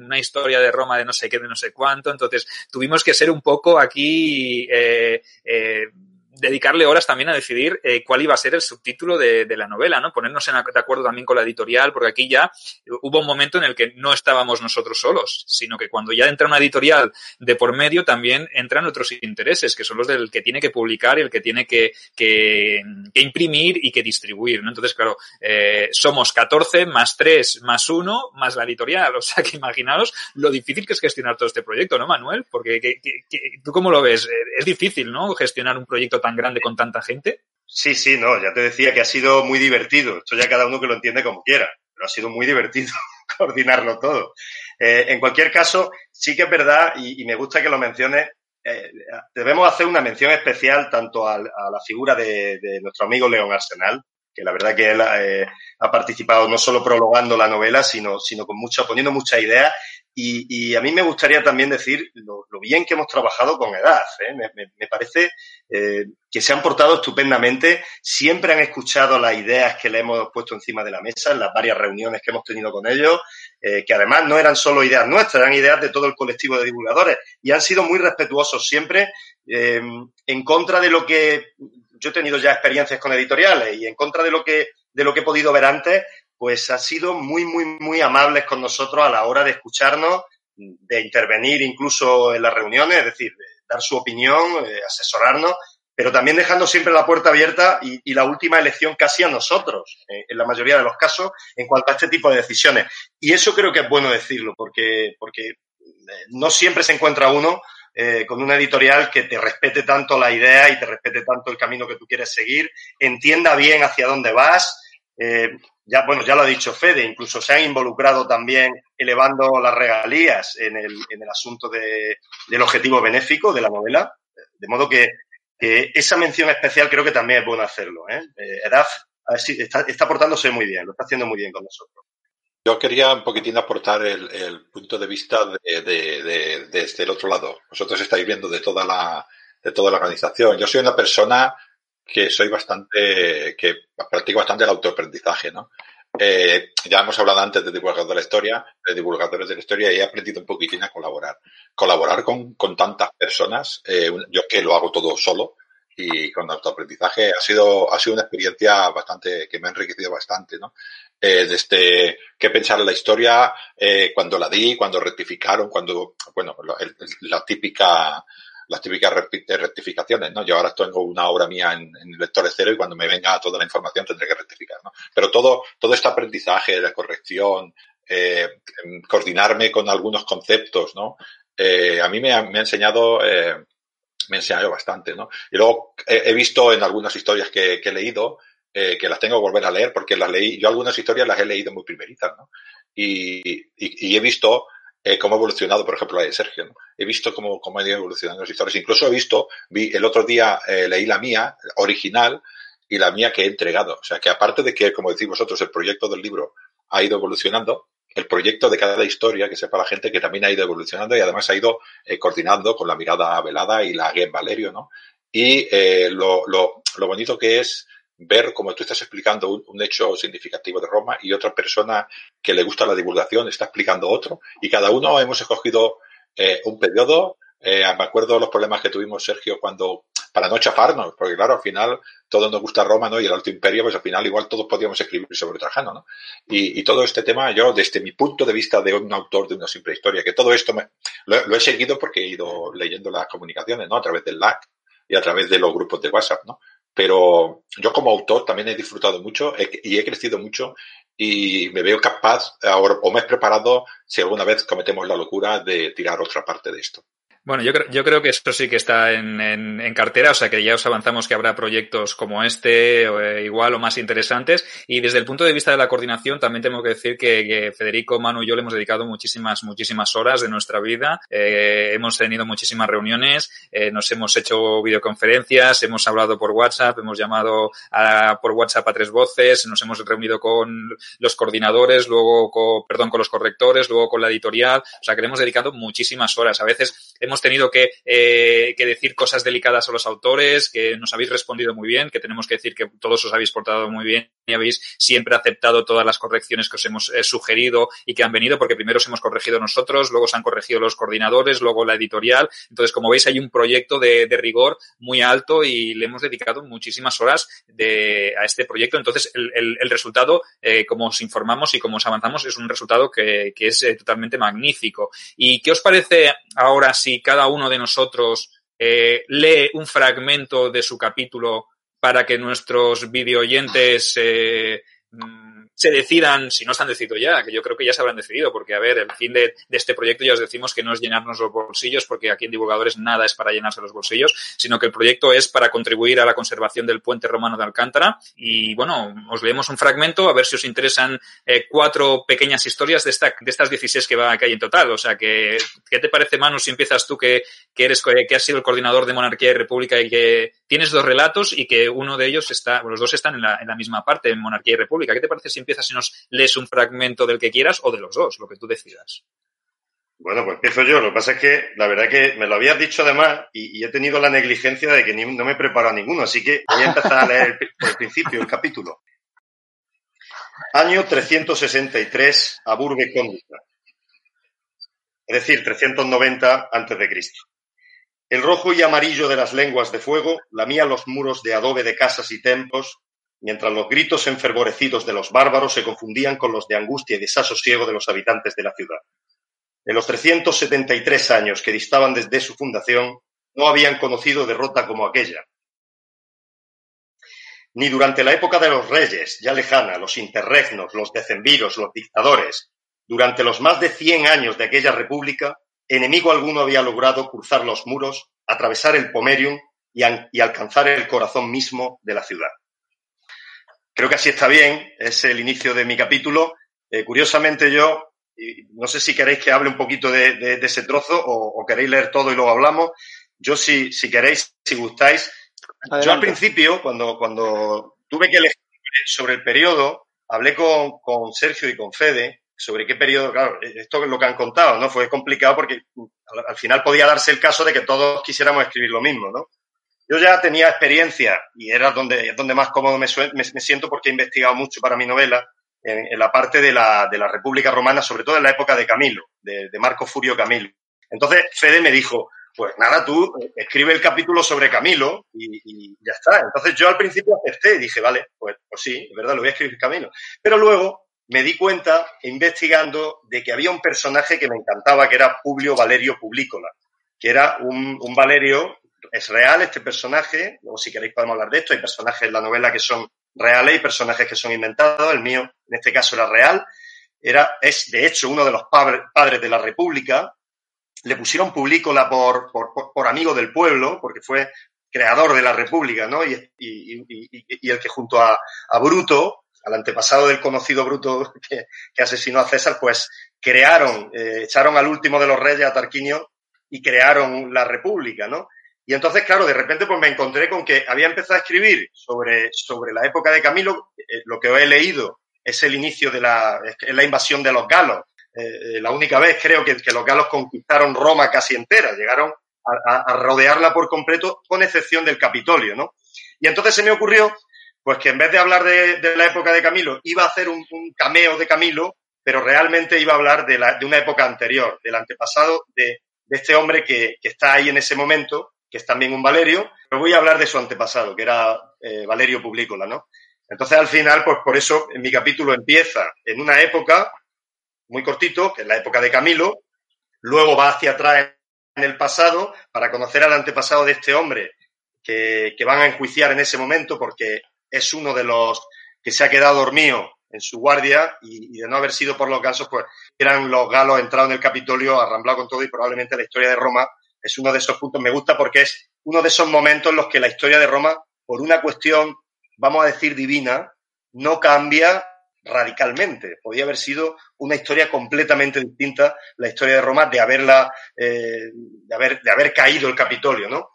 Speaker 3: una historia de Roma de no sé qué, de no sé cuánto. Entonces, tuvimos que ser un poco aquí, eh, eh, dedicarle horas también a decidir eh, cuál iba a ser el subtítulo de, la novela, ¿no? Ponernos en, de acuerdo también con la editorial, porque aquí ya hubo un momento en el que no estábamos nosotros solos, sino que cuando ya entra una editorial de por medio, también entran otros intereses, que son los del que tiene que publicar y el que tiene que, que, imprimir y que distribuir, ¿no? Entonces, claro, eh, somos 14 más 3 más 1 más la editorial, o sea que imaginaos lo difícil que es gestionar todo este proyecto, ¿no, Manuel? Porque que, ¿tú cómo lo ves? Es difícil, ¿no? Gestionar un proyecto tan grande con tanta gente?
Speaker 5: Sí, sí, no, ya te decía que ha sido muy divertido. Esto ya cada uno que lo entiende como quiera, pero ha sido muy divertido coordinarlo todo. Eh, en cualquier caso, sí que es verdad, y, me gusta que lo menciones, eh, debemos hacer una mención especial tanto a, la figura de, de, nuestro amigo León Arsenal, que la verdad que él eh, ha participado no solo prologando la novela, sino, sino con mucho, poniendo muchas ideas y, a mí me gustaría también decir lo, bien que hemos trabajado con EDAD. ¿eh? Me, parece eh, que se han portado estupendamente. Siempre han escuchado las ideas que le hemos puesto encima de la mesa en las varias reuniones que hemos tenido con ellos, eh, que además no eran solo ideas nuestras, eran ideas de todo el colectivo de divulgadores y han sido muy respetuosos siempre eh, en contra de lo que yo he tenido ya experiencias con editoriales y en contra de lo que de lo que he podido ver antes, pues ha sido muy, muy, muy amables con nosotros a la hora de escucharnos, de intervenir incluso en las reuniones, es decir, dar su opinión, eh, asesorarnos, pero también dejando siempre la puerta abierta y, la última elección casi a nosotros, eh, en la mayoría de los casos, en cuanto a este tipo de decisiones. Y eso creo que es bueno decirlo, porque, porque eh, no siempre se encuentra uno con una editorial que te respete tanto la idea y te respete tanto el camino que tú quieres seguir, entienda bien hacia dónde vas, ya, bueno, ya lo ha dicho Fede, incluso se han involucrado también elevando las regalías en el, en el asunto de, del objetivo benéfico de la novela, de modo que, esa mención especial creo que también es bueno hacerlo. ¿eh? eh está, está portándose muy bien, lo está haciendo muy bien con nosotros.
Speaker 1: Yo quería un poquitín aportar el, punto de vista de, de, desde el otro lado. Vosotros estáis viendo de toda la, de toda la organización. Yo soy una persona que soy bastante, que practico bastante el autoaprendizaje, ¿no? Eh, ya hemos hablado antes de divulgadores de la historia, de divulgadores de la historia, y he aprendido un poquitín a colaborar. Colaborar con, con tantas personas, eh, yo que lo hago todo solo, y con autoaprendizaje ha sido, ha sido una experiencia bastante, que me ha enriquecido bastante, ¿no? Eh, desde qué pensar en la historia, eh, cuando la di, cuando rectificaron, cuando, bueno, la, típica, las típicas rectificaciones, ¿no? Yo ahora tengo una obra mía en, en lectores cero y cuando me venga toda la información tendré que rectificar, ¿no? Pero todo, todo este aprendizaje, la corrección, eh, coordinarme con algunos conceptos, ¿no? Eh, a mí me ha, me ha enseñado, eh, me ha enseñado bastante, ¿no? Y luego he, visto en algunas historias que, he leído, eh, que las tengo que volver a leer porque las leí, yo algunas historias las he leído muy primerizas, ¿no? Y, y, he visto eh, cómo ha evolucionado, por ejemplo, la de Sergio, ¿no? He visto cómo, cómo han ido evolucionando las historias. Incluso he visto, vi, el otro día eh, leí la mía, original, y la mía que he entregado. O sea, que aparte de que, como decís vosotros, el proyecto del libro ha ido evolucionando, el proyecto de cada historia, que sepa la gente que también ha ido evolucionando y además ha ido eh, coordinando con la mirada velada y la Game Valerio, ¿no? Y eh, lo, lo, lo, bonito que es ver, como tú estás explicando un, hecho significativo de Roma y otra persona que le gusta la divulgación está explicando otro y cada uno hemos escogido eh, un periodo. Eh, me acuerdo los problemas que tuvimos, Sergio, cuando para no chafarnos, porque claro, al final todos nos gusta Roma, ¿no? Y el Alto Imperio, pues al final igual todos podíamos escribir sobre Trajano, ¿no? Y, todo este tema, yo desde mi punto de vista de un autor de una simple historia, que todo esto me, lo, he seguido porque he ido leyendo las comunicaciones, ¿no? A través del LAC y a través de los grupos de WhatsApp, ¿no? Pero yo como autor también he disfrutado mucho y he crecido mucho y me veo capaz ahora, o he preparado si alguna vez cometemos la locura de tirar otra parte de esto.
Speaker 3: Bueno, yo creo, yo creo que esto sí que está en, en, cartera, o sea que ya os avanzamos que habrá proyectos como este, o, eh, igual o más interesantes. Y desde el punto de vista de la coordinación, también tengo que decir que, Federico, Manu y yo le hemos dedicado muchísimas, muchísimas horas de nuestra vida. Eh, hemos tenido muchísimas reuniones, eh, nos hemos hecho videoconferencias, hemos hablado por WhatsApp, hemos llamado a, por WhatsApp a tres voces, nos hemos reunido con los coordinadores, luego con, perdón, con los correctores, luego con la editorial. O sea que le hemos dedicado muchísimas horas. A veces hemos tenido que, eh, que, decir cosas delicadas a los autores, que nos habéis respondido muy bien, que tenemos que decir que todos os habéis portado muy bien y habéis siempre aceptado todas las correcciones que os hemos eh, sugerido y que han venido, porque primero os hemos corregido nosotros, luego se han corregido los coordinadores, luego la editorial. Entonces, como veis, hay un proyecto de, rigor muy alto y le hemos dedicado muchísimas horas a este proyecto. Entonces, el, el, resultado, eh, como os informamos y como os avanzamos, es un resultado que, es totalmente magnífico. ¿Y qué os parece ahora si cada uno de nosotros eh, lee un fragmento de su capítulo para que nuestros videoyentes eh, mm, se decidan, si no se han decidido ya, que yo creo que ya se habrán decidido, porque a ver, el fin de, este proyecto ya os decimos que no es llenarnos los bolsillos, porque aquí en Divulgadores nada es para llenarse los bolsillos, sino que el proyecto es para contribuir a la conservación del puente romano de Alcántara. Y bueno, os leemos un fragmento, a ver si os interesan eh, cuatro pequeñas historias de, esta, de estas 16 que, va, que hay en total. O sea, que, ¿qué te parece, Manu, si empiezas tú que, que eres, que has sido el coordinador de Monarquía y República y que tienes dos relatos y que uno de ellos está, los dos están en la, en la misma parte, en Monarquía y República? ¿Qué te parece si empiezas y nos lees un fragmento del que quieras o de los dos, lo que tú decidas.
Speaker 5: Bueno, pues empiezo yo. Lo que pasa es que la verdad que me lo habías dicho además y, he tenido la negligencia de que no me he preparado ninguno, así que voy a empezar a leer por el principio el capítulo. Año 363 a Burbe Cóndita. Es decir, 390 antes de Cristo. El rojo y amarillo de las lenguas de fuego lamía los muros de adobe de casas y templos mientras los gritos enfervorecidos de los bárbaros se confundían con los de angustia y desasosiego de los habitantes de la ciudad. En los 373 años que distaban desde su fundación, no habían conocido derrota como aquella. Ni durante la época de los reyes, ya lejana, los interregnos, los decemviros, los dictadores, durante los más de cien años de aquella república, enemigo alguno había logrado cruzar los muros, atravesar el Pomerium y, y alcanzar el corazón mismo de la ciudad. Creo que así está bien, es el inicio de mi capítulo. Eh, curiosamente yo, no sé si queréis que hable un poquito de, de, de ese trozo o, o, queréis leer todo y luego hablamos. Yo si, si queréis, si gustáis, Yo al principio, cuando, cuando tuve que elegir sobre el periodo, hablé con, con Sergio y con Fede sobre qué periodo, claro, esto es lo que han contado, ¿no? Fue complicado porque al, final podía darse el caso de que todos quisiéramos escribir lo mismo, ¿no? Yo ya tenía experiencia y era donde, donde más cómodo me, siento porque he investigado mucho para mi novela en, la parte de la, de la, República Romana, sobre todo en la época de Camilo, de, Marco Furio Camilo. Entonces Fede me dijo, pues nada, tú eh, escribe el capítulo sobre Camilo y, y, ya está. Entonces yo al principio acepté y dije, vale, pues, pues sí, es verdad, lo voy a escribir Camilo. Pero luego me di cuenta, investigando, de que había un personaje que me encantaba, que era Publio Valerio Publícola, que era un, un Valerio, es real este personaje, luego si queréis podemos hablar de esto, hay personajes en la novela que son reales y personajes que son inventados, el mío en este caso era real, era, es de hecho uno de los padres de la República, le pusieron Publícola por, por, por, amigo del pueblo, porque fue creador de la República, ¿no? Y, y, y, y el que junto a, a, Bruto, al antepasado del conocido Bruto que, asesinó a César, pues crearon, eh, echaron al último de los reyes, a Tarquinio, y crearon la República, ¿no? Y entonces, claro, de repente pues me encontré con que había empezado a escribir sobre, sobre la época de Camilo, eh, lo que he leído es el inicio de la, es la invasión de los galos, eh, la única vez creo que, que, los galos conquistaron Roma casi entera, llegaron a, a, rodearla por completo, con excepción del Capitolio, ¿no? Y entonces se me ocurrió, pues que en vez de hablar de, la época de Camilo, iba a hacer un, cameo de Camilo, pero realmente iba a hablar de, la, de una época anterior, del antepasado de, este hombre que, que, está ahí en ese momento, que es también un Valerio, pero voy a hablar de su antepasado, que era eh, Valerio Publícola, ¿no? Entonces, al final, pues por eso en mi capítulo empieza en una época muy cortito, que es la época de Camilo, luego va hacia atrás en el pasado para conocer al antepasado de este hombre que, que van a enjuiciar en ese momento porque es uno de los que se ha quedado dormido en su guardia y, de no haber sido por los gansos, pues eran los galos entrados en el Capitolio, arramblado con todo y probablemente la historia de Roma es uno de esos puntos. Me gusta porque es uno de esos momentos en los que la historia de Roma, por una cuestión, vamos a decir, divina, no cambia radicalmente. Podía haber sido una historia completamente distinta, la historia de Roma, de haberla, eh, de, haber, de haber caído el Capitolio, ¿no?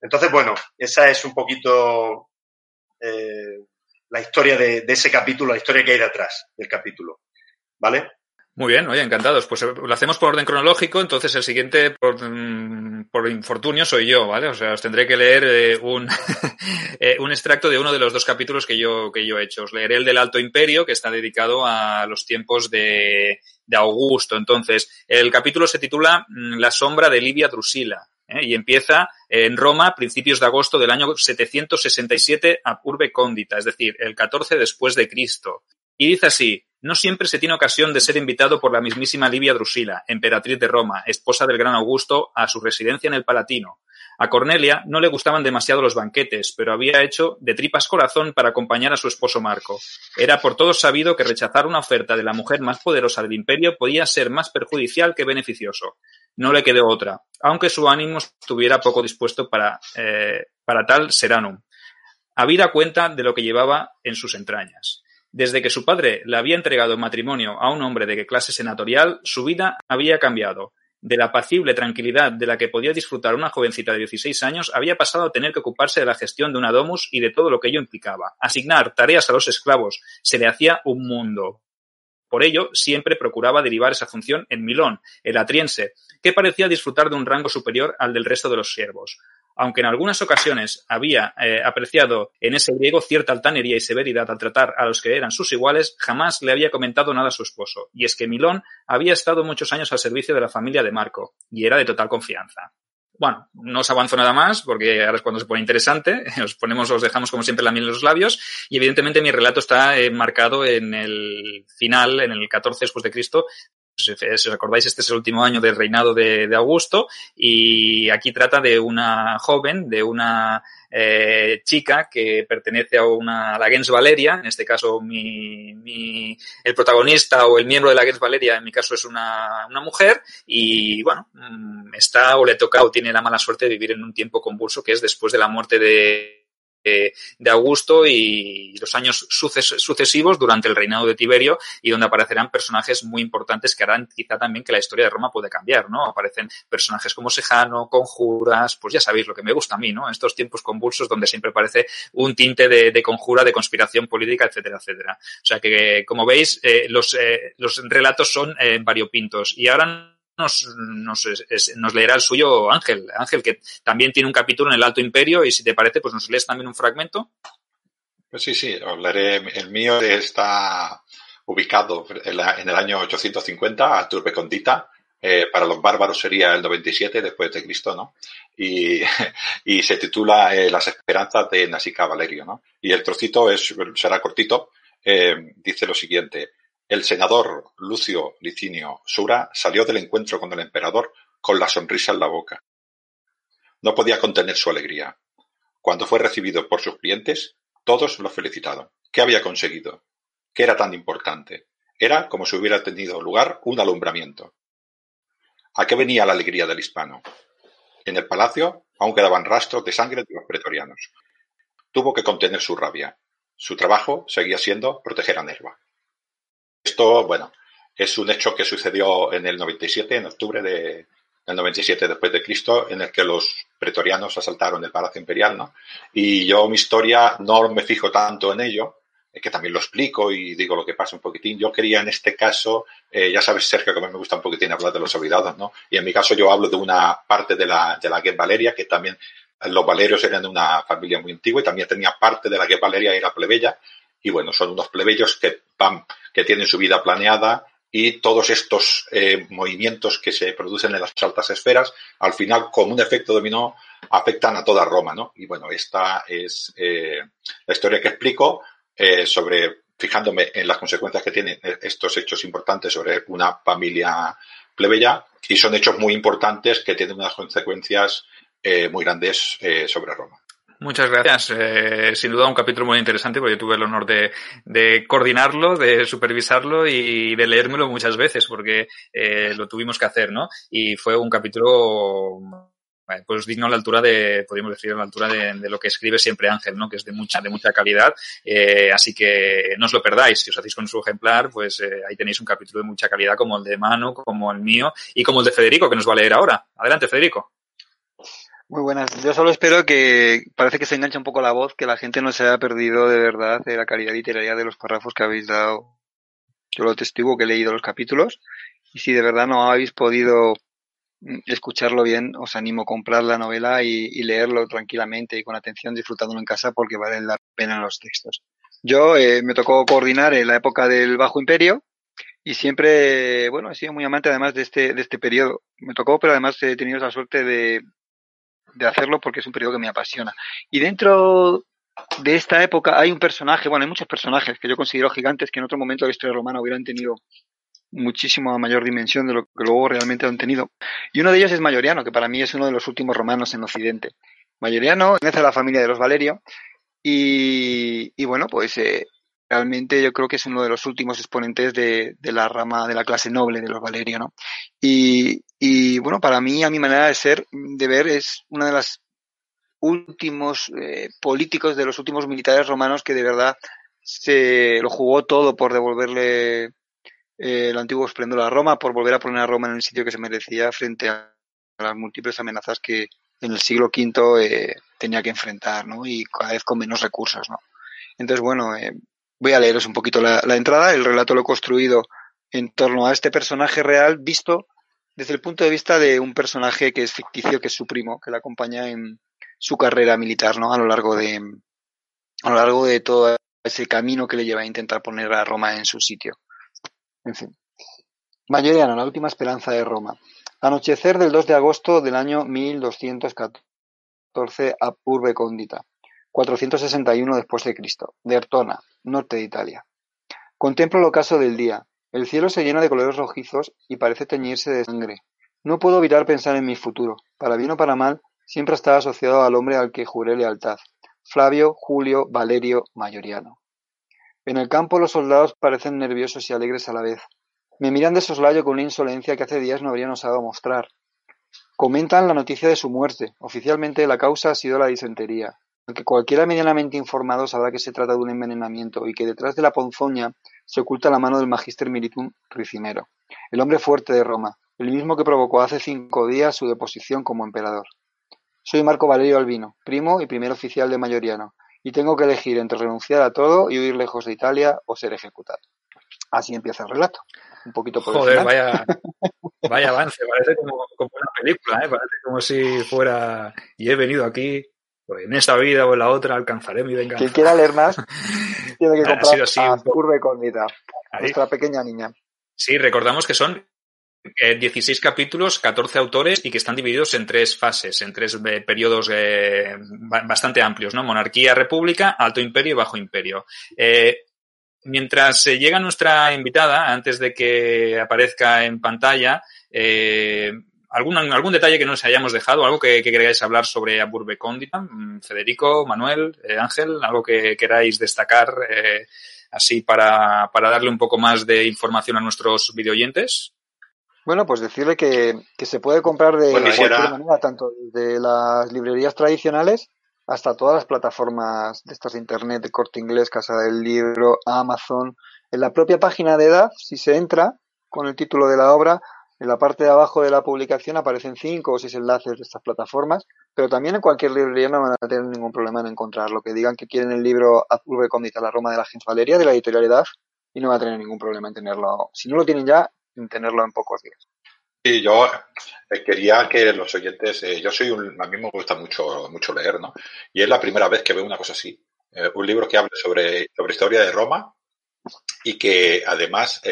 Speaker 5: Entonces, bueno, esa es un poquito eh, la historia de, ese capítulo, la historia que hay detrás del capítulo, ¿vale?
Speaker 3: Muy bien, oye, encantados. Pues eh, lo hacemos por orden cronológico, entonces el siguiente, por, mm, por infortunio, soy yo, ¿vale? O sea, os tendré que leer eh, un, un extracto de uno de los dos capítulos que yo, que yo he hecho. Os leeré el del Alto Imperio, que está dedicado a los tiempos de, de Augusto. Entonces, el capítulo se titula mm, La sombra de Livia Drusila. ¿Eh? y empieza en Roma a principios de agosto del año 767 a Urbe Condita, es decir, el 14 después de Cristo. Y dice así, no siempre se tiene ocasión de ser invitado por la mismísima Livia Drusila, emperatriz de Roma, esposa del gran Augusto, a su residencia en el Palatino. A Cornelia no le gustaban demasiado los banquetes, pero había hecho de tripas corazón para acompañar a su esposo Marco. Era por todos sabido que rechazar una oferta de la mujer más poderosa del imperio podía ser más perjudicial que beneficioso. No le quedó otra, aunque su ánimo estuviera poco dispuesto para, eh, para tal seranum. Habida cuenta de lo que llevaba en sus entrañas. Desde que su padre le había entregado en matrimonio a un hombre de clase senatorial, su vida había cambiado. De la apacible tranquilidad de la que podía disfrutar una jovencita de 16 años, había pasado a tener que ocuparse de la gestión de una domus y de todo lo que ello implicaba. Asignar tareas a los esclavos se le hacía un mundo. Por ello, siempre procuraba derivar esa función en Milón, el atriense, que parecía disfrutar de un rango superior al del resto de los siervos aunque en algunas ocasiones había eh, apreciado en ese griego cierta altanería y severidad al tratar a los que eran sus iguales, jamás le había comentado nada a su esposo, y es que Milón había estado muchos años al servicio de la familia de Marco, y era de total confianza. Bueno, no os avanzo nada más, porque ahora es cuando se pone interesante. Os ponemos, os dejamos como siempre la miel en los labios. Y evidentemente mi relato está eh, marcado en el final, en el 14 después de Cristo, si os acordáis, este es el último año del reinado de, Augusto y aquí trata de una joven, de una eh, chica que pertenece a una a la Gens Valeria, en este caso mi, mi, el protagonista o el miembro de la Gens Valeria, en mi caso es una, una mujer y bueno, mm, está o le toca o tiene la mala suerte de vivir en un tiempo convulso que es después de la muerte de de Augusto y los años sucesivos durante el reinado de Tiberio y donde aparecerán personajes muy importantes que harán quizá también que la historia de Roma puede cambiar, ¿no? Aparecen personajes como Sejano, conjuras, pues ya sabéis lo que me gusta a mí, ¿no? Estos tiempos convulsos donde siempre aparece un tinte de, conjura, de conspiración política, etcétera, etcétera. O sea que, como veis, eh, los, eh, los relatos son eh, variopintos. Y ahora nos, nos, leerá el suyo Ángel. Ángel, que también tiene un capítulo en el Alto Imperio, y si te parece, pues nos lees también un fragmento.
Speaker 1: Pues sí, sí, os leeré. El mío está ubicado en, el año 850, a Turbecondita. Eh, para los bárbaros sería el 97 después de Cristo, ¿no? Y, y se titula eh, Las esperanzas de Nasica Valerio, ¿no? Y el trocito es, será cortito, eh, dice lo siguiente. El senador Lucio Licinio Sura salió del encuentro con el emperador con la sonrisa en la boca. No podía contener su alegría. Cuando fue recibido por sus clientes, todos lo felicitaron. ¿Qué había conseguido? ¿Qué era tan importante? Era como si hubiera tenido lugar un alumbramiento. ¿A qué venía la alegría del hispano? En el palacio aún quedaban rastros de sangre de los pretorianos. Tuvo que contener su rabia. Su trabajo seguía siendo proteger a Nerva. Esto, bueno, es un hecho que sucedió en el 97, en octubre de, del 97 después de Cristo, en el que los pretorianos asaltaron el Palacio Imperial, ¿no? Y yo mi historia no me fijo tanto en ello, que también lo explico y digo lo que pasa un poquitín. Yo quería en este caso, eh, ya sabes, Sergio, que a mí me gusta un poquitín hablar de los olvidados, ¿no? Y en mi caso yo hablo de una parte de la, de la Valeria, que también los valerios eran de una familia muy antigua y también tenía parte de la Guet Valeria era plebeya, y bueno, son unos plebeyos que que tienen su vida planeada y todos estos eh, movimientos que se producen en las altas esferas, al final, como un efecto dominó, afectan a toda Roma, ¿no? Y bueno, esta es eh, la historia que explico eh, sobre, fijándome en las consecuencias que tienen estos hechos importantes sobre una familia plebeya, y son hechos muy importantes que tienen unas consecuencias muy grandes sobre Roma.
Speaker 3: Muchas gracias. Eh, sin duda un capítulo muy interesante porque tuve el honor de, de coordinarlo, de supervisarlo y de leérmelo muchas veces porque eh, lo tuvimos que hacer, ¿no? Y fue un capítulo eh, pues digno a la altura de, podríamos decir, a la altura de, de, lo que escribe siempre Ángel, ¿no? Que es de mucha, de mucha calidad. Eh, así que no os lo perdáis. Si os hacéis con su ejemplar, pues eh, ahí tenéis un capítulo de mucha calidad como el de Manu, como el mío y como el de Federico, que nos va a leer ahora. Adelante, Federico.
Speaker 4: Muy buenas. Yo solo espero que parece que se engancha un poco la voz, que la gente no se haya perdido de verdad de la calidad literaria de los párrafos que habéis dado. Yo lo testigo que he leído los capítulos y si de verdad no habéis podido mm, escucharlo bien, os animo a comprar la novela y, leerlo tranquilamente y con atención, disfrutándolo en casa porque vale la pena los textos. Yo eh, me tocó coordinar en la época del Bajo Imperio y siempre, bueno, he sido muy amante además de este, de este periodo. Me tocó, pero además he tenido la suerte de, de hacerlo porque es un periodo que me apasiona. Y dentro de esta época hay un personaje, bueno, hay muchos personajes que yo considero gigantes que en otro momento de la historia romana hubieran tenido muchísima mayor dimensión de lo que luego realmente han tenido. Y uno de ellos es Mayoriano, que para mí es uno de los últimos romanos en Occidente. Mayoriano pertenece a la familia de los Valerio y, y bueno, pues eh, realmente yo creo que es uno de los últimos exponentes de, de, la rama de la clase noble de los Valerio, ¿no? Y, y, bueno, para mí, a mi manera de ser, de ver, es una de las últimos eh, políticos, de los últimos militares romanos que de verdad se lo jugó todo por devolverle eh, el antiguo esplendor a Roma, por volver a poner a Roma en el sitio que se merecía frente a las múltiples amenazas que en el siglo V eh, tenía que enfrentar, ¿no? Y cada vez con menos recursos, ¿no? Entonces, bueno, eh, Voy a leeros un poquito la, entrada. El relato lo he construido en torno a este personaje real visto desde el punto de vista de un personaje que es ficticio, que es su primo, que le acompaña en su carrera militar, ¿no? A lo largo de, a lo largo de todo ese camino que le lleva a intentar poner a Roma en su sitio. En fin. Mayoriano, la última esperanza de Roma. Anochecer del 2 de agosto del año 1214 a Urbe Condita. 461 después de Cristo, de Ertona, norte de Italia. Contemplo el ocaso del día. El cielo se llena de colores rojizos y parece teñirse de sangre. No puedo evitar pensar en mi futuro. Para bien o para mal, siempre está asociado al hombre al que juré lealtad. Flavio, Julio, Valerio, Mayoriano. En el campo los soldados parecen nerviosos y alegres a la vez. Me miran de soslayo con una insolencia que hace días no habrían osado mostrar. Comentan la noticia de su muerte. Oficialmente la causa ha sido la disentería. aunque cualquiera medianamente informado sabrá que se trata de un envenenamiento y que detrás de la ponzoña se oculta la mano del Magister Militum Ricimero, el hombre fuerte de Roma, el mismo que provocó hace cinco días su deposición como emperador. Soy Marco Valerio Albino, primo y primer oficial de Mayoriano, y tengo que elegir entre renunciar a todo y huir lejos de Italia o ser ejecutado. Así empieza el relato. Un poquito por
Speaker 3: Joder, vaya, vaya avance, parece como, una película, ¿eh? parece como si fuera y he venido aquí, pues en esta vida o en la otra alcanzaré mi venganza.
Speaker 4: Quien quiera leer más, tiene que comprar a Curve Cóndita, nuestra pequeña niña.
Speaker 3: Sí, recordamos que son 16 eh, capítulos, 14 autores y que están divididos en tres fases, en tres eh, periodos eh, bastante amplios, ¿no? Monarquía, república, alto imperio y bajo imperio. mientras llega nuestra invitada, antes de que aparezca en pantalla, ¿algún, algún detalle que nos hayamos dejado, algo que, queráis hablar sobre Aburbe Cóndita, mm, Federico, Manuel, Ángel, algo que queráis destacar así para, para darle un poco más de información a nuestros videoyentes.
Speaker 4: Bueno, pues decirle que, que se puede comprar de cualquier manera, tanto de las librerías tradicionales hasta todas las plataformas de estas de internet, de corte inglés, Casa del Libro, Amazon. En la propia página de EDAF, si se entra con el título de la obra, en la parte de abajo de la publicación aparecen cinco o seis enlaces de estas plataformas, pero también en cualquier librería no van a tener ningún problema en encontrarlo. Que digan que quieren el libro Azul Recóndita, la Roma de la Gens Valeria, de la editorial EDAF, y no va a tener ningún problema en tenerlo. Si no lo tienen ya, en tenerlo en pocos días.
Speaker 1: Sí, yo eh, quería que los oyentes, eh, yo soy un, a mí me gusta mucho, mucho leer, ¿no? Y es la primera vez que veo una cosa así. Eh, un libro que hable sobre, sobre historia de Roma y que además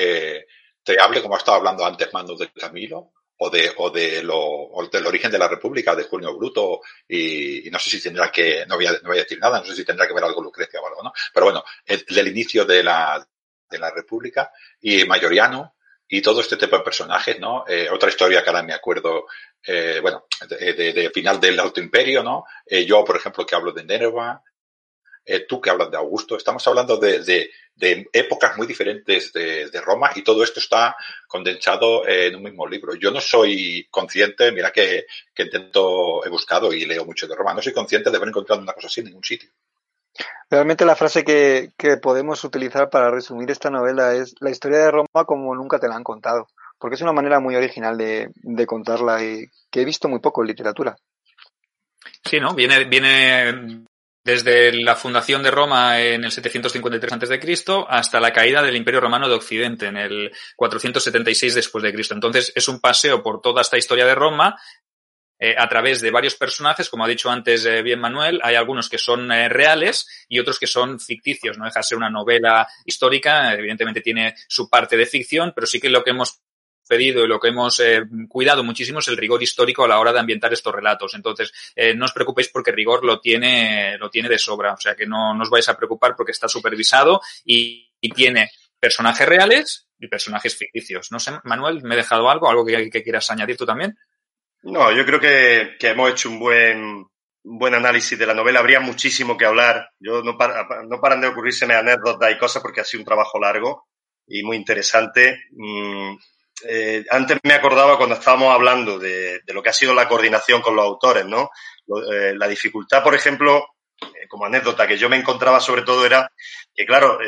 Speaker 1: te hable, como ha estado hablando antes Mando de Camilo, o de, o de lo, o del origen de la República, de Julio Bruto, y, no sé si tendrá que, no voy, a, no voy a decir nada, no sé si tendrá que ver algo Lucrecia o algo, ¿no? Pero bueno, el, del inicio de la, de la República, y Mayoriano, y todo este tipo de personajes, ¿no? Eh, otra historia que ahora me acuerdo, eh, bueno, de, final del Alto Imperio, ¿no? Eh, yo, por ejemplo, que hablo de Nerva, tú que hablas de Augusto, estamos hablando de, épocas muy diferentes de, Roma y todo esto está condensado en un mismo libro. Yo no soy consciente, mira que, que intento, he buscado y leo mucho de Roma, no soy consciente de haber encontrado una cosa así en ningún sitio.
Speaker 4: Realmente la frase que, que, podemos utilizar para resumir esta novela es la historia de Roma como nunca te la han contado, porque es una manera muy original de, de contarla y que he visto muy poco en literatura.
Speaker 3: Sí, ¿no? Viene, viene desde la fundación de Roma en el 753 a.C. hasta la caída del Imperio Romano de Occidente en el 476 después de Cristo. Entonces es un paseo por toda esta historia de Roma eh, a través de varios personajes, como ha dicho antes eh, bien Manuel, hay algunos que son eh, reales y otros que son ficticios, no deja de ser una novela histórica, evidentemente tiene su parte de ficción, pero sí que lo que hemos pedido y lo que hemos cuidado muchísimo es el rigor histórico a la hora de ambientar estos relatos. Entonces, no os preocupéis porque rigor lo tiene, lo tiene de sobra. O sea que no, os vais a preocupar porque está supervisado y, tiene personajes reales y personajes ficticios. No sé, Manuel, ¿me he dejado algo? ¿Algo que quieras añadir tú también?
Speaker 5: No, yo creo que, hemos hecho un buen, buen análisis de la novela. Habría muchísimo que hablar. Yo no, no paran de ocurrírseme anécdotas y cosas porque ha sido un trabajo largo y muy interesante. Eh, antes me acordaba cuando estábamos hablando de, lo que ha sido la coordinación con los autores, ¿no? Eh, la dificultad, por ejemplo, eh, como anécdota que yo me encontraba sobre todo era que, claro,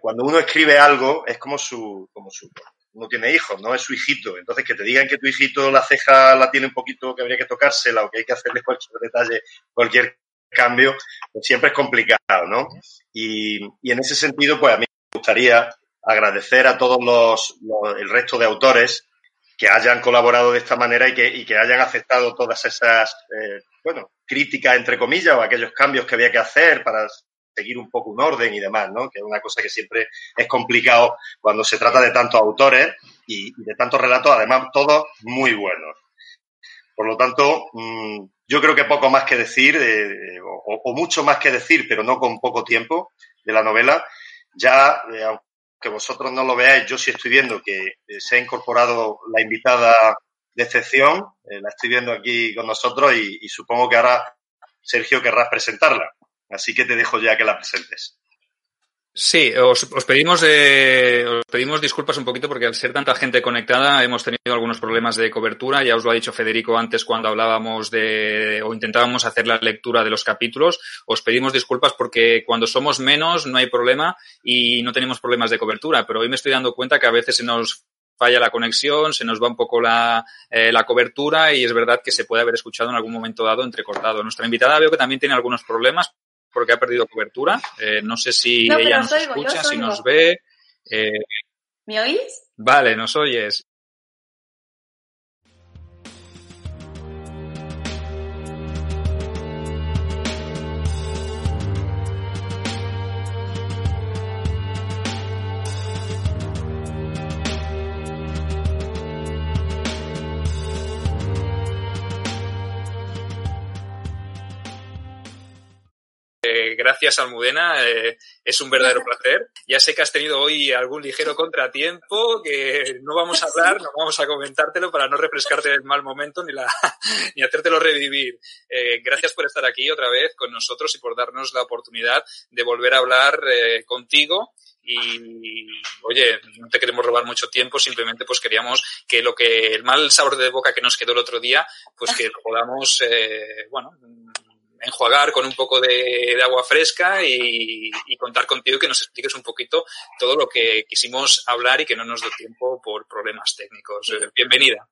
Speaker 5: cuando uno escribe algo es como su, como su no tiene hijos, no es su hijito. Entonces, que te digan que tu hijito la ceja la tiene un poquito, que habría que tocársela o que hay que hacerle cualquier detalle, cualquier cambio, pues siempre es complicado, ¿no? Y, en ese sentido, pues a mí me gustaría agradecer a todos los, el resto de autores que hayan colaborado de esta manera y que, y que hayan aceptado todas esas, eh, bueno, críticas, entre comillas, o aquellos cambios que había que hacer para seguir un poco un orden y demás, ¿no? Que es una cosa que siempre es complicado cuando se trata de tantos autores y, de tantos relatos, además todos muy buenos. Por lo tanto, mm, yo creo que poco más que decir, o, mucho más que decir, pero no con poco tiempo de la novela. Ya, eh, aunque vosotros no lo veáis, yo sí estoy viendo que eh, se ha incorporado la invitada de excepción, eh, la estoy viendo aquí con nosotros y, y supongo que ahora Sergio querrás presentarla. Así que te dejo ya que la presentes.
Speaker 3: Sí, os, pedimos eh, os pedimos disculpas un poquito porque al ser tanta gente conectada hemos tenido algunos problemas de cobertura. Ya os lo ha dicho Federico antes cuando hablábamos de o intentábamos hacer la lectura de los capítulos. Os pedimos disculpas porque cuando somos menos no hay problema y no tenemos problemas de cobertura. Pero hoy me estoy dando cuenta que a veces se nos falla la conexión, se nos va un poco la, eh, la cobertura y es verdad que se puede haber escuchado en algún momento dado entrecortado. Nuestra invitada veo que también tiene algunos problemas, porque ha perdido cobertura. Eh, no sé si ella nos escucha, si nos ve.
Speaker 6: Eh, ¿Me oís?
Speaker 3: Vale, nos oyes. Gracias Almudena, eh, es un verdadero placer. Ya sé que has tenido hoy algún ligero contratiempo, que no vamos a hablar, no vamos a comentártelo para no refrescarte el mal momento ni, la, ni hacértelo revivir. Eh, gracias por estar aquí otra vez con nosotros y por darnos la oportunidad de volver a hablar eh, contigo y oye, no te queremos robar mucho tiempo, simplemente pues queríamos que lo que el mal sabor de boca que nos quedó el otro día, pues que lo podamos, eh, bueno, enjuagar con un poco de, agua fresca y, contar contigo que nos expliques un poquito todo lo que quisimos hablar y que no nos dio tiempo por problemas técnicos. Bienvenida.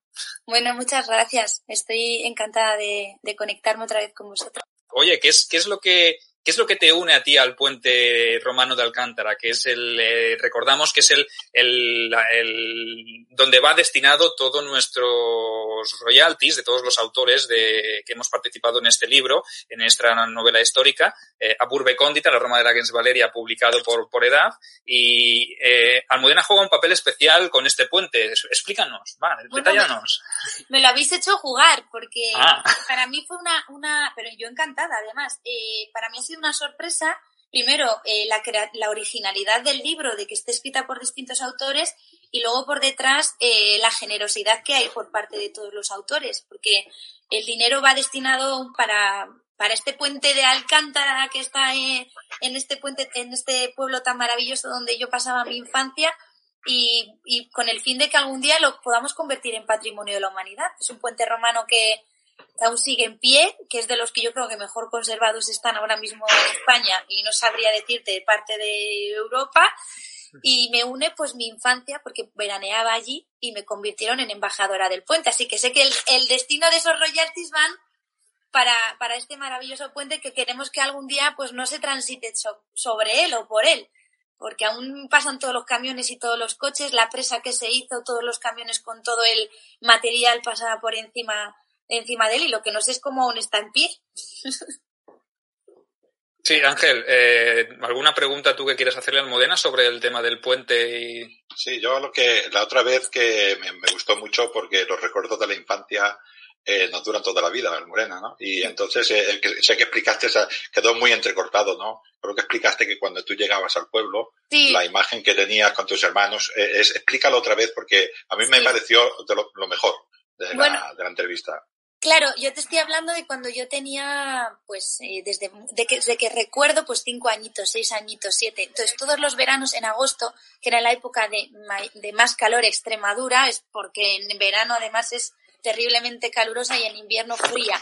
Speaker 6: Bueno, muchas gracias. Estoy encantada de, de conectarme otra vez con vosotros.
Speaker 3: Oye, ¿qué es, qué es lo que ¿Qué es lo que te une a ti al puente romano de Alcántara? Que es el, eh, recordamos que es el, el, el, donde va destinado todos nuestros royalties de todos los autores de, que hemos participado en este libro, en esta novela histórica, eh, a Burbe Condita, la Roma de la Gens Valeria, publicado por, por EDAD. Y eh, Almudena juega un papel especial con este puente. Explícanos, va, detállanos.
Speaker 6: Me, lo habéis hecho jugar, porque ah. para mí fue una, una, pero yo encantada además, eh, para mí ha sido una sorpresa, primero, eh, la, la, originalidad del libro, de que esté escrita por distintos autores, y luego por detrás eh, la generosidad que hay por parte de todos los autores, porque el dinero va destinado para, para este puente de Alcántara que está en, este puente, en este pueblo tan maravilloso donde yo pasaba mi infancia, y, con el fin de que algún día lo podamos convertir en patrimonio de la humanidad. Es un puente romano que, aún sigue en pie, que es de los que yo creo que mejor conservados están ahora mismo en España y no sabría decirte parte de Europa. Y me une pues mi infancia porque veraneaba allí y me convirtieron en embajadora del puente. Así que sé que el, destino de esos royalties van para, para, este maravilloso puente que queremos que algún día pues no se transite sobre él o por él. Porque aún pasan todos los camiones y todos los coches, la presa que se hizo, todos los camiones con todo el material pasaba por encima encima de él y lo que no sé es cómo aún está en pie.
Speaker 3: Sí, Ángel, eh, ¿alguna pregunta tú que quieres hacerle a Almudena sobre el tema del puente? Y...
Speaker 1: Sí, yo lo que la otra vez que me, gustó mucho porque los recuerdos de la infancia eh, nos duran toda la vida, Almudena, ¿no? Y entonces eh, sé que explicaste, quedó muy entrecortado, ¿no? Creo que explicaste que cuando tú llegabas al pueblo, la imagen que tenías con tus hermanos, es, explícalo otra vez porque a mí me pareció lo, mejor de la, de la entrevista.
Speaker 6: Claro, yo te estoy hablando de cuando yo tenía, pues, eh, desde, de que, que recuerdo, pues, cinco añitos, seis añitos, siete. Entonces, todos los veranos en agosto, que era la época de, de más calor Extremadura, es porque en verano además es terriblemente calurosa y en invierno fría.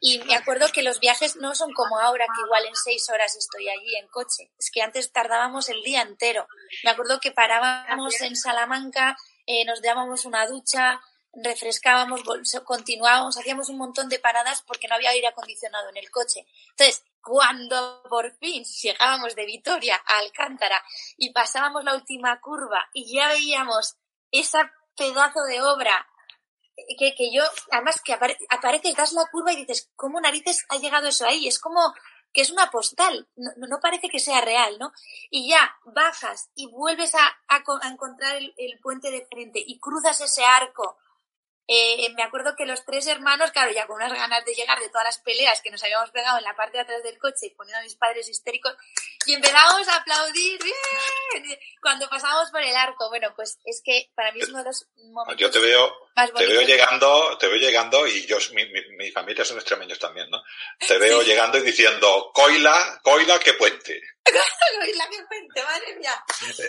Speaker 6: Y me acuerdo que los viajes no son como ahora, que igual en seis horas estoy allí en coche. Es que antes tardábamos el día entero. Me acuerdo que parábamos en Salamanca, eh, nos dábamos una ducha, refrescábamos, continuábamos, hacíamos un montón de paradas porque no había aire acondicionado en el coche. Entonces, cuando por fin llegábamos de Vitoria a Alcántara y pasábamos la última curva y ya veíamos esa pedazo de obra que, que yo, además que apareces, das la curva y dices, ¿cómo narices ha llegado eso ahí? Es como que es una postal, no, parece que sea real, ¿no? Y ya bajas y vuelves a, a, encontrar el, el, puente de frente y cruzas ese arco eh, me acuerdo que los tres hermanos, claro, ya con unas ganas de llegar de todas las peleas que nos habíamos pegado en la parte de atrás del coche, poniendo a mis padres histéricos, y empezamos a aplaudir cuando pasamos por el arco. Bueno, pues es que para mí es uno de los momentos
Speaker 1: Yo te veo, te veo llegando, te veo llegando, y yo, mi, mi, familia son extremeños también, ¿no? Te veo llegando y diciendo, Coila, Coila, qué puente.
Speaker 6: Coila, qué puente, madre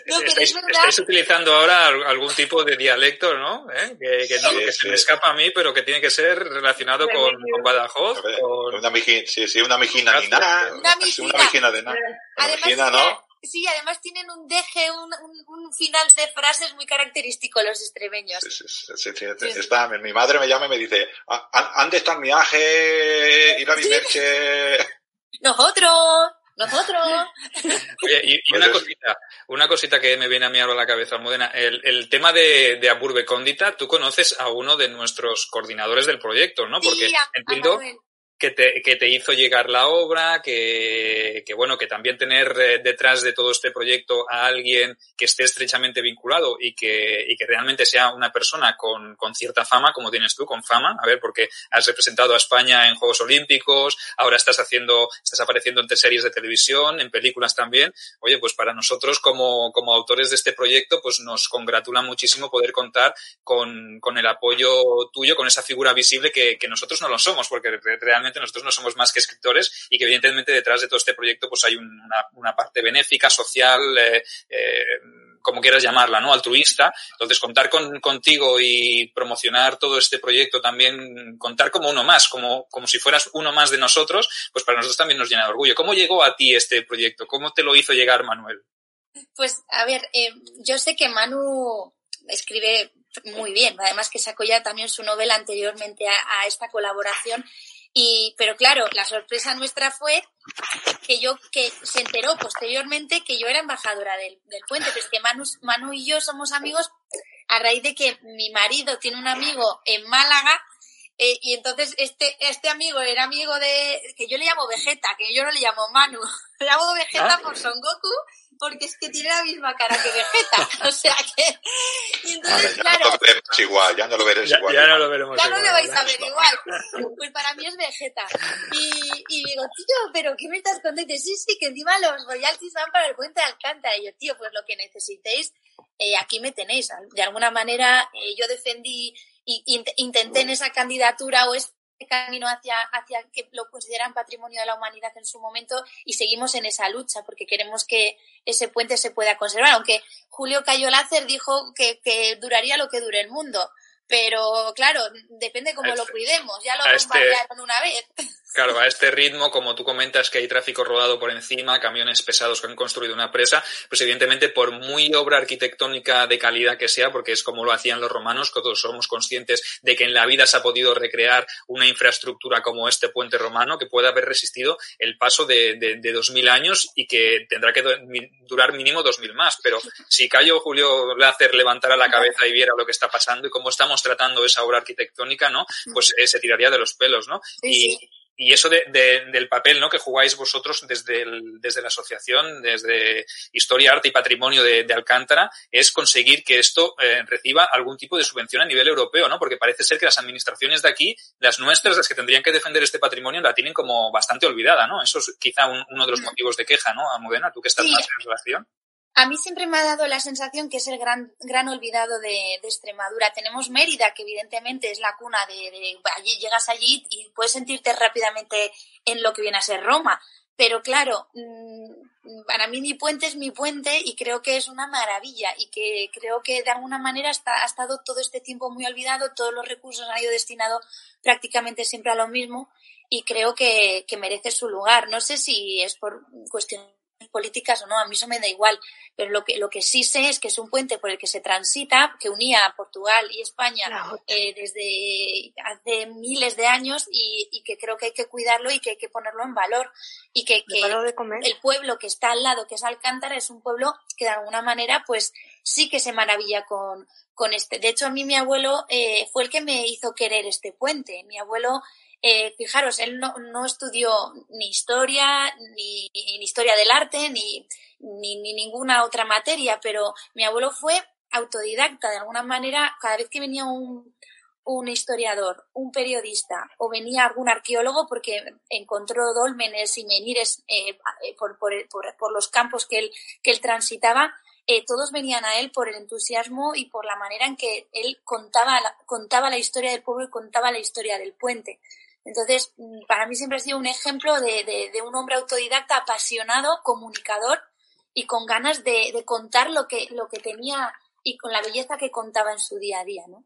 Speaker 6: No, pero
Speaker 3: estáis,
Speaker 6: es verdad.
Speaker 3: estáis utilizando ahora al- algún tipo de dialecto, ¿no? ¿Eh? Que, que no,
Speaker 1: Sí,
Speaker 3: que
Speaker 1: sí.
Speaker 3: se me escapa a mí, pero que tiene que ser relacionado con, con Badajoz,
Speaker 1: ver,
Speaker 3: con...
Speaker 1: Una mijina, sí, sí, una mijina ni nada.
Speaker 6: Una mijina.
Speaker 1: Una mijina de nada. Una mijina, ¿no?
Speaker 6: Sí, además tienen un deje, un, un- un final de frases muy característico los extremeños.
Speaker 1: Sí, sí, sí, sí, sí.
Speaker 6: Sí.
Speaker 1: Está, mi madre me llama y me dice, "Ah, "¿An- ¿dónde está mi viaje? Ir a mi merche.
Speaker 6: Nosotros, nosotros.
Speaker 3: Oye, y, y una cosita, una cosita que me viene a mí ahora a la cabeza, Almudena, el, el tema de, de Aburbe Cóndita, tú conoces a uno de nuestros coordinadores del proyecto, ¿no? Porque
Speaker 6: Sí, a-
Speaker 3: entiendo. Que te, que te hizo llegar la obra, que, que bueno, que también tener eh, detrás de todo este proyecto a alguien que esté estrechamente vinculado y que, y que realmente sea una persona con, con cierta fama, como tienes tú, con fama, a ver, porque has representado a España en Juegos Olímpicos, ahora estás haciendo, estás apareciendo en series de televisión, en películas también. Oye, pues para nosotros como, como autores de este proyecto, pues nos congratula muchísimo poder contar con, con el apoyo tuyo, con esa figura visible que, que nosotros no lo somos, porque re- nosotros no somos más que escritores y que evidentemente detrás de todo este proyecto pues hay un- una, parte benéfica, social, eh, eh, como quieras llamarla, ¿no? Altruista. Entonces, contar con, contigo y promocionar todo este proyecto también, contar como uno más, como, como si fueras uno más de nosotros, pues para nosotros también nos llena de orgullo. ¿Cómo llegó a ti este proyecto? ¿Cómo te lo hizo llegar Manuel?
Speaker 6: Pues, a ver, eh, yo sé que Manu escribe muy bien, además que sacó ya también su novela anteriormente a esta colaboración. Y, pero claro, la sorpresa nuestra fue que yo, que se enteró posteriormente que yo era embajadora del, del puente, pero es que Manu, Manu y yo somos amigos a raíz de que mi marido tiene un amigo en Málaga eh, y entonces este, este amigo era amigo de, que yo le llamo Vegeta, que yo no le llamo Manu, le llamo Vegeta
Speaker 3: Ah.
Speaker 6: por Son Goku, porque es que tiene la misma cara que Vegeta, o sea que, y entonces
Speaker 1: ya
Speaker 6: claro,
Speaker 1: no lo veremos igual, ya no lo veréis
Speaker 3: Ya,
Speaker 1: igual.
Speaker 3: ya no lo veremos.
Speaker 6: ya no
Speaker 3: igual,
Speaker 6: le vais
Speaker 3: ¿verdad?
Speaker 6: a ver igual. Pues para mí es Vegeta. Y, y digo, tío, ¿pero qué me estás contando? Y dice, sí, sí, que encima los royalties van para el puente de Alcántara. Y yo, tío, pues lo que necesitéis, eh, aquí me tenéis. De alguna manera, eh, yo defendí y int- intenté en esa candidatura o este camino hacia, hacia que lo consideran patrimonio de la humanidad en su momento y seguimos en esa lucha porque queremos que ese puente se pueda conservar. Aunque Julio Cayo Lácer dijo que, que duraría lo que dure el mundo. Pero claro, depende cómo lo cuidemos. Ya lo
Speaker 3: a este-
Speaker 6: bombardearon una vez.
Speaker 3: Claro, a este ritmo, como tú comentas que hay tráfico rodado por encima, camiones pesados que han construido una presa, pues evidentemente por muy obra arquitectónica de calidad que sea, porque es como lo hacían los romanos, que todos somos conscientes de que en la vida se ha podido recrear una infraestructura como este puente romano que puede haber resistido el paso de, de, de 2000 años y que tendrá que durar mínimo 2000 más. Pero si Cayo Julio Lácer levantara la cabeza y viera lo que está pasando y cómo estamos tratando esa obra arquitectónica, ¿no? Pues eh, se tiraría de los pelos, ¿no? Y,
Speaker 6: sí.
Speaker 3: Y eso de, de- del papel ¿no? que jugáis vosotros desde, el- desde la asociación, desde Historia, Arte y Patrimonio de, de Alcántara, es conseguir que esto eh, reciba algún tipo de subvención a nivel europeo, ¿no? Porque parece ser que las administraciones de aquí, las nuestras, las que tendrían que defender este patrimonio, la tienen como bastante olvidada, ¿no? Eso es quizá un- uno de los motivos de queja, ¿no? Almudena, tú que estás
Speaker 6: Sí.
Speaker 3: más en relación.
Speaker 6: A mí siempre me ha dado la sensación que es el gran, gran olvidado de, Extremadura. Tenemos Mérida, que evidentemente es la cuna de, allí llegas allí y puedes sentirte rápidamente en lo que viene a ser Roma. Pero claro, mm, para mí mi puente es mi puente y creo que es una maravilla y que creo que de alguna manera está, ha estado todo este tiempo muy olvidado, todos los recursos han ido destinados prácticamente siempre a lo mismo y creo que, merece su lugar. No sé si es por cuestiones políticas o no, a mí eso me da igual, pero lo que, lo que sí sé es que es un puente por el que se transita, que unía a Portugal y España eh, desde hace miles de años y, y que creo que hay que cuidarlo y que hay que ponerlo en valor y que, el pueblo que está al lado, que es Alcántara, es un pueblo que de alguna manera pues sí que se maravilla con, con este. De hecho, a mí mi abuelo eh, fue el que me hizo querer este puente. Mi abuelo, eh, fijaros, él no, no estudió ni historia, ni, historia del arte, ni, ni, ni ninguna otra materia, pero mi abuelo fue autodidacta. De alguna manera, cada vez que venía un, un historiador, un periodista o venía algún arqueólogo porque encontró dólmenes y menires eh, eh, por, por, por, por, los campos que él, que él transitaba, eh, todos venían a él por el entusiasmo y por la manera en que él contaba la, contaba la historia del pueblo y contaba la historia del puente. Entonces, para mí siempre ha sido un ejemplo de, de, de un hombre autodidacta, apasionado, comunicador y con ganas de, de contar lo que, lo que tenía y con la belleza que contaba en su día a día, ¿no?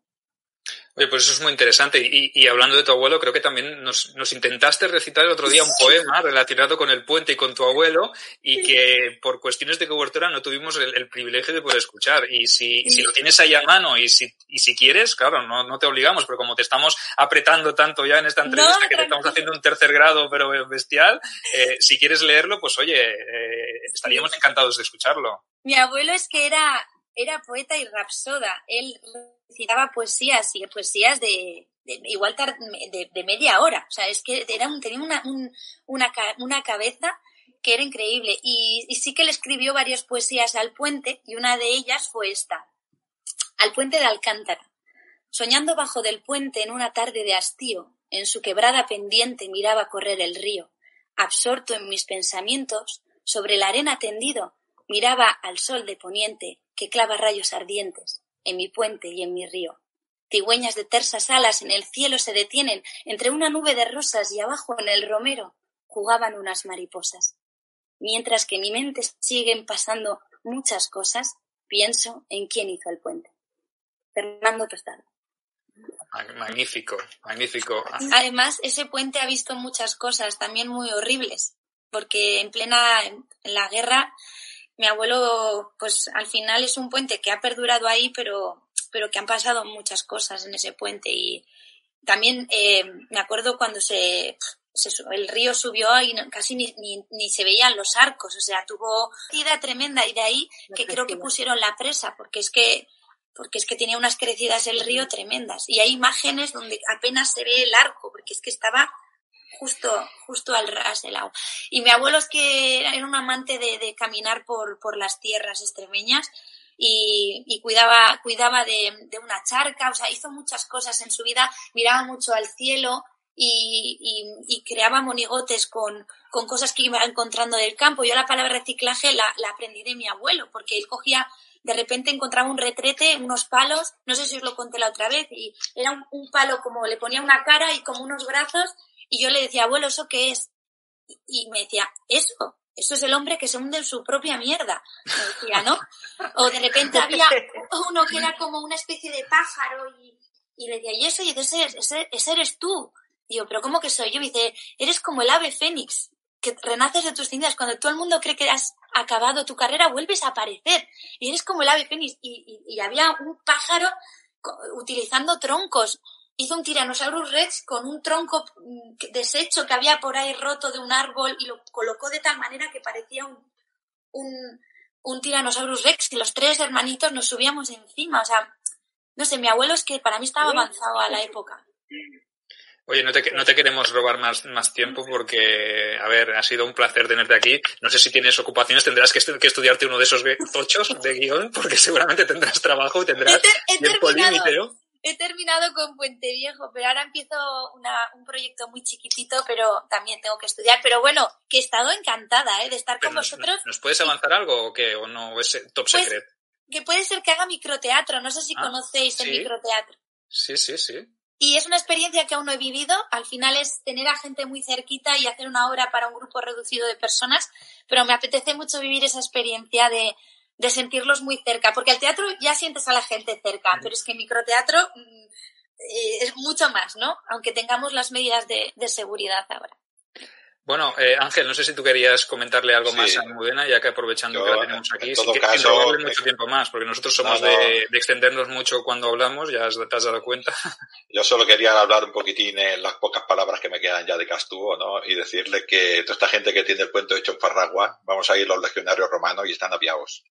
Speaker 3: Oye, pues eso es muy interesante. Y, y hablando de tu abuelo, creo que también nos, nos, intentaste recitar el otro día un poema relacionado con el puente y con tu abuelo y que por cuestiones de cobertura no tuvimos el, el privilegio de poder escuchar. Y si, si, lo tienes ahí a mano y si, y si quieres, claro, no, no te obligamos, pero como te estamos apretando tanto ya en esta entrevista no, que te estamos haciendo un tercer grado pero bestial, eh, si quieres leerlo, pues oye, eh, estaríamos encantados de escucharlo.
Speaker 6: Mi abuelo es que era, era poeta y rapsoda. Él recitaba poesías y poesías de, igual de, media hora. O sea, es que tenía una, un, una, una, cabeza que era increíble. Y, y, sí que le escribió varias poesías al puente y una de ellas fue esta. Al puente de Alcántara. Soñando bajo del puente en una tarde de hastío, en su quebrada pendiente miraba correr el río. Absorto en mis pensamientos, sobre la arena tendido, miraba al sol de poniente que clava rayos ardientes en mi puente y en mi río. Cigüeñas de tersas alas en el cielo se detienen entre una nube de rosas y abajo en el romero jugaban unas mariposas. Mientras que en mi mente siguen pasando muchas cosas, pienso en quién hizo el puente. Fernando Tostado.
Speaker 3: Magnífico, magnífico.
Speaker 6: Además, ese puente ha visto muchas cosas también muy horribles, porque en plena en la guerra mi abuelo, pues al final es un puente que ha perdurado ahí, pero, pero que han pasado muchas cosas en ese puente. Y también eh, me acuerdo cuando se, se, el río subió y casi ni, ni, ni, se veían los arcos, o sea, tuvo ida tremenda y de ahí que creo que pusieron la presa, porque es que porque es que tenía unas crecidas el río tremendas. Y hay imágenes donde apenas se ve el arco, porque es que estaba justo, justo al ras del agua. Y mi abuelo es que era un amante de, de caminar por, por las tierras extremeñas y, cuidaba, cuidaba de, una charca, o sea, hizo muchas cosas en su vida, miraba mucho al cielo y, y, creaba monigotes con, con, cosas que iba encontrando del campo. Yo la palabra reciclaje la, la aprendí de mi abuelo, porque él cogía de repente encontraba un retrete, unos palos, no sé si os lo conté la otra vez, y era un, un, palo como le ponía una cara y como unos brazos, y yo le decía, abuelo, ¿eso qué es? Y me decía, eso, eso es el hombre que se hunde en su propia mierda. Me decía, ¿no? O de repente había uno que era como una especie de pájaro y, y le decía, y eso, y ese, ese, ese eres tú. Digo, pero ¿cómo que soy yo? Me dice, eres como el ave fénix, que renaces de tus cenizas. Cuando todo el mundo cree que has acabado tu carrera, vuelves a aparecer. Y eres como el ave fénix. Y, había un pájaro utilizando troncos hizo un Tyrannosaurus Rex con un tronco deshecho que había por ahí roto de un árbol y lo colocó de tal manera que parecía un, un, un Tyrannosaurus Rex, que los tres hermanitos nos subíamos encima. O sea, no sé, mi abuelo es que para mí estaba avanzado a la época.
Speaker 3: Oye, no te, no te queremos robar más, más tiempo porque, a ver, ha sido un placer tenerte aquí. No sé si tienes ocupaciones, tendrás que, que estudiarte uno de esos tochos de guion porque seguramente tendrás trabajo y tendrás
Speaker 6: he, he tiempo límite, ¿no? He terminado con Puente Viejo, pero ahora empiezo una, un proyecto muy chiquitito, pero también tengo que estudiar. Pero bueno, que he estado encantada ¿eh? de estar pero con
Speaker 3: nos,
Speaker 6: vosotros.
Speaker 3: ¿Nos puedes avanzar algo o qué? ¿O no es top
Speaker 6: pues,
Speaker 3: secret?
Speaker 6: Que puede ser que haga microteatro. No sé si ah, conocéis
Speaker 3: ¿sí?
Speaker 6: el microteatro.
Speaker 3: Sí, sí, sí.
Speaker 6: Y es una experiencia que aún no he vivido. Al final es tener a gente muy cerquita y hacer una obra para un grupo reducido de personas. Pero me apetece mucho vivir esa experiencia de, de sentirlos muy cerca, porque al teatro ya sientes a la gente cerca, pero es que microteatro eh, es mucho más, ¿no? Aunque tengamos las medidas de, de seguridad ahora.
Speaker 3: Bueno, eh, Ángel, no sé si tú querías comentarle algo sí. más a Almudena, ya que aprovechando
Speaker 1: Yo,
Speaker 3: que la tenemos aquí, sin,
Speaker 1: caso,
Speaker 3: sin robarle mucho tiempo más, porque nosotros somos
Speaker 1: no, no.
Speaker 3: De, de, extendernos mucho cuando hablamos, ya te has dado cuenta.
Speaker 1: Yo solo quería hablar un poquitín en las pocas palabras que me quedan ya de Castúo, ¿no? Y decirle que toda esta gente que tiene el puente hecho en Farragua, vamos a ir los legionarios romanos y están apiados.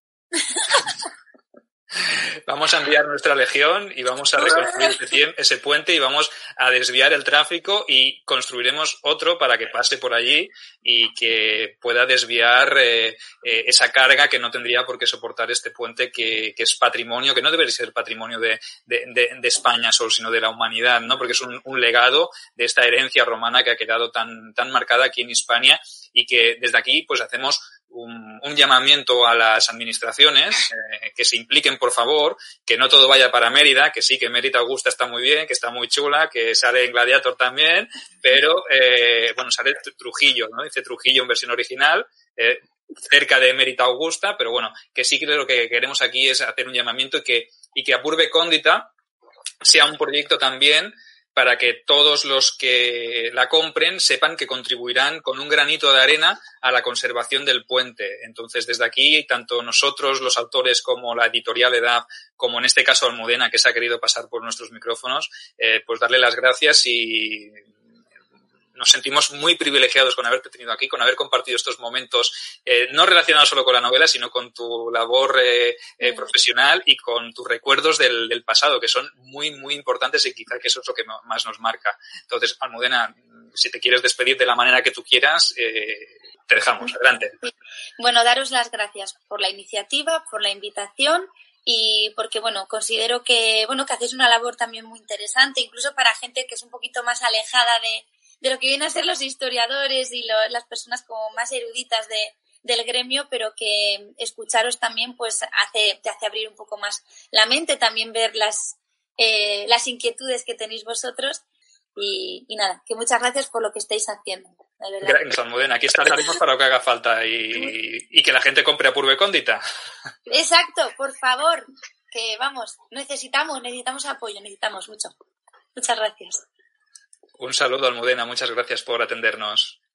Speaker 3: Vamos a enviar nuestra legión y vamos a reconstruir ese, puente y vamos a desviar el tráfico y construiremos otro para que pase por allí y que pueda desviar eh, eh, esa carga que no tendría por qué soportar este puente que, es patrimonio, que no debe ser patrimonio de, España solo, sino de la humanidad, ¿no? Porque es un, legado de esta herencia romana que ha quedado tan, tan marcada aquí en Hispania y que desde aquí pues hacemos un, un, llamamiento a las administraciones eh, que se impliquen, por favor, que no todo vaya para Mérida, que sí, que Mérida Augusta está muy bien, que está muy chula, que sale en Gladiator también, pero, eh, bueno, sale Trujillo, ¿no? Dice Trujillo en versión original, eh, cerca de Mérita Augusta, pero bueno, que sí que lo que queremos aquí es hacer un llamamiento y que, y que Apurbe Cóndita sea un proyecto también para que todos los que la compren sepan que contribuirán con un granito de arena a la conservación del puente. Entonces, desde aquí, tanto nosotros, los autores, como la editorial EDAP, como en este caso Almudena, que se ha querido pasar por nuestros micrófonos, eh, pues darle las gracias y nos sentimos muy privilegiados con haberte tenido aquí, con haber compartido estos momentos, eh, no relacionados solo con la novela, sino con tu labor eh, eh, profesional y con tus recuerdos del, del, pasado, que son muy, muy importantes y quizá que eso es lo que más nos marca. Entonces, Almudena, si te quieres despedir de la manera que tú quieras, te dejamos. Adelante.
Speaker 6: Bueno, daros las gracias por la iniciativa, por la invitación y porque bueno considero que bueno que hacéis una labor también muy interesante incluso para gente que es un poquito más alejada de, de lo que vienen a ser los historiadores y lo, las personas como más eruditas de, del gremio, pero que escucharos también pues hace, te hace abrir un poco más la mente, también ver las, eh, las inquietudes que tenéis vosotros y, y, nada, que muchas gracias por lo que estáis haciendo.
Speaker 3: Gracias, Almudena. Aquí estaremos para lo que haga falta y, y que la gente compre a Purbe Cóndita.
Speaker 6: Exacto, por favor, que vamos, necesitamos, necesitamos apoyo, necesitamos mucho. Muchas gracias.
Speaker 3: Un saludo, Almudena. Muchas gracias por atendernos.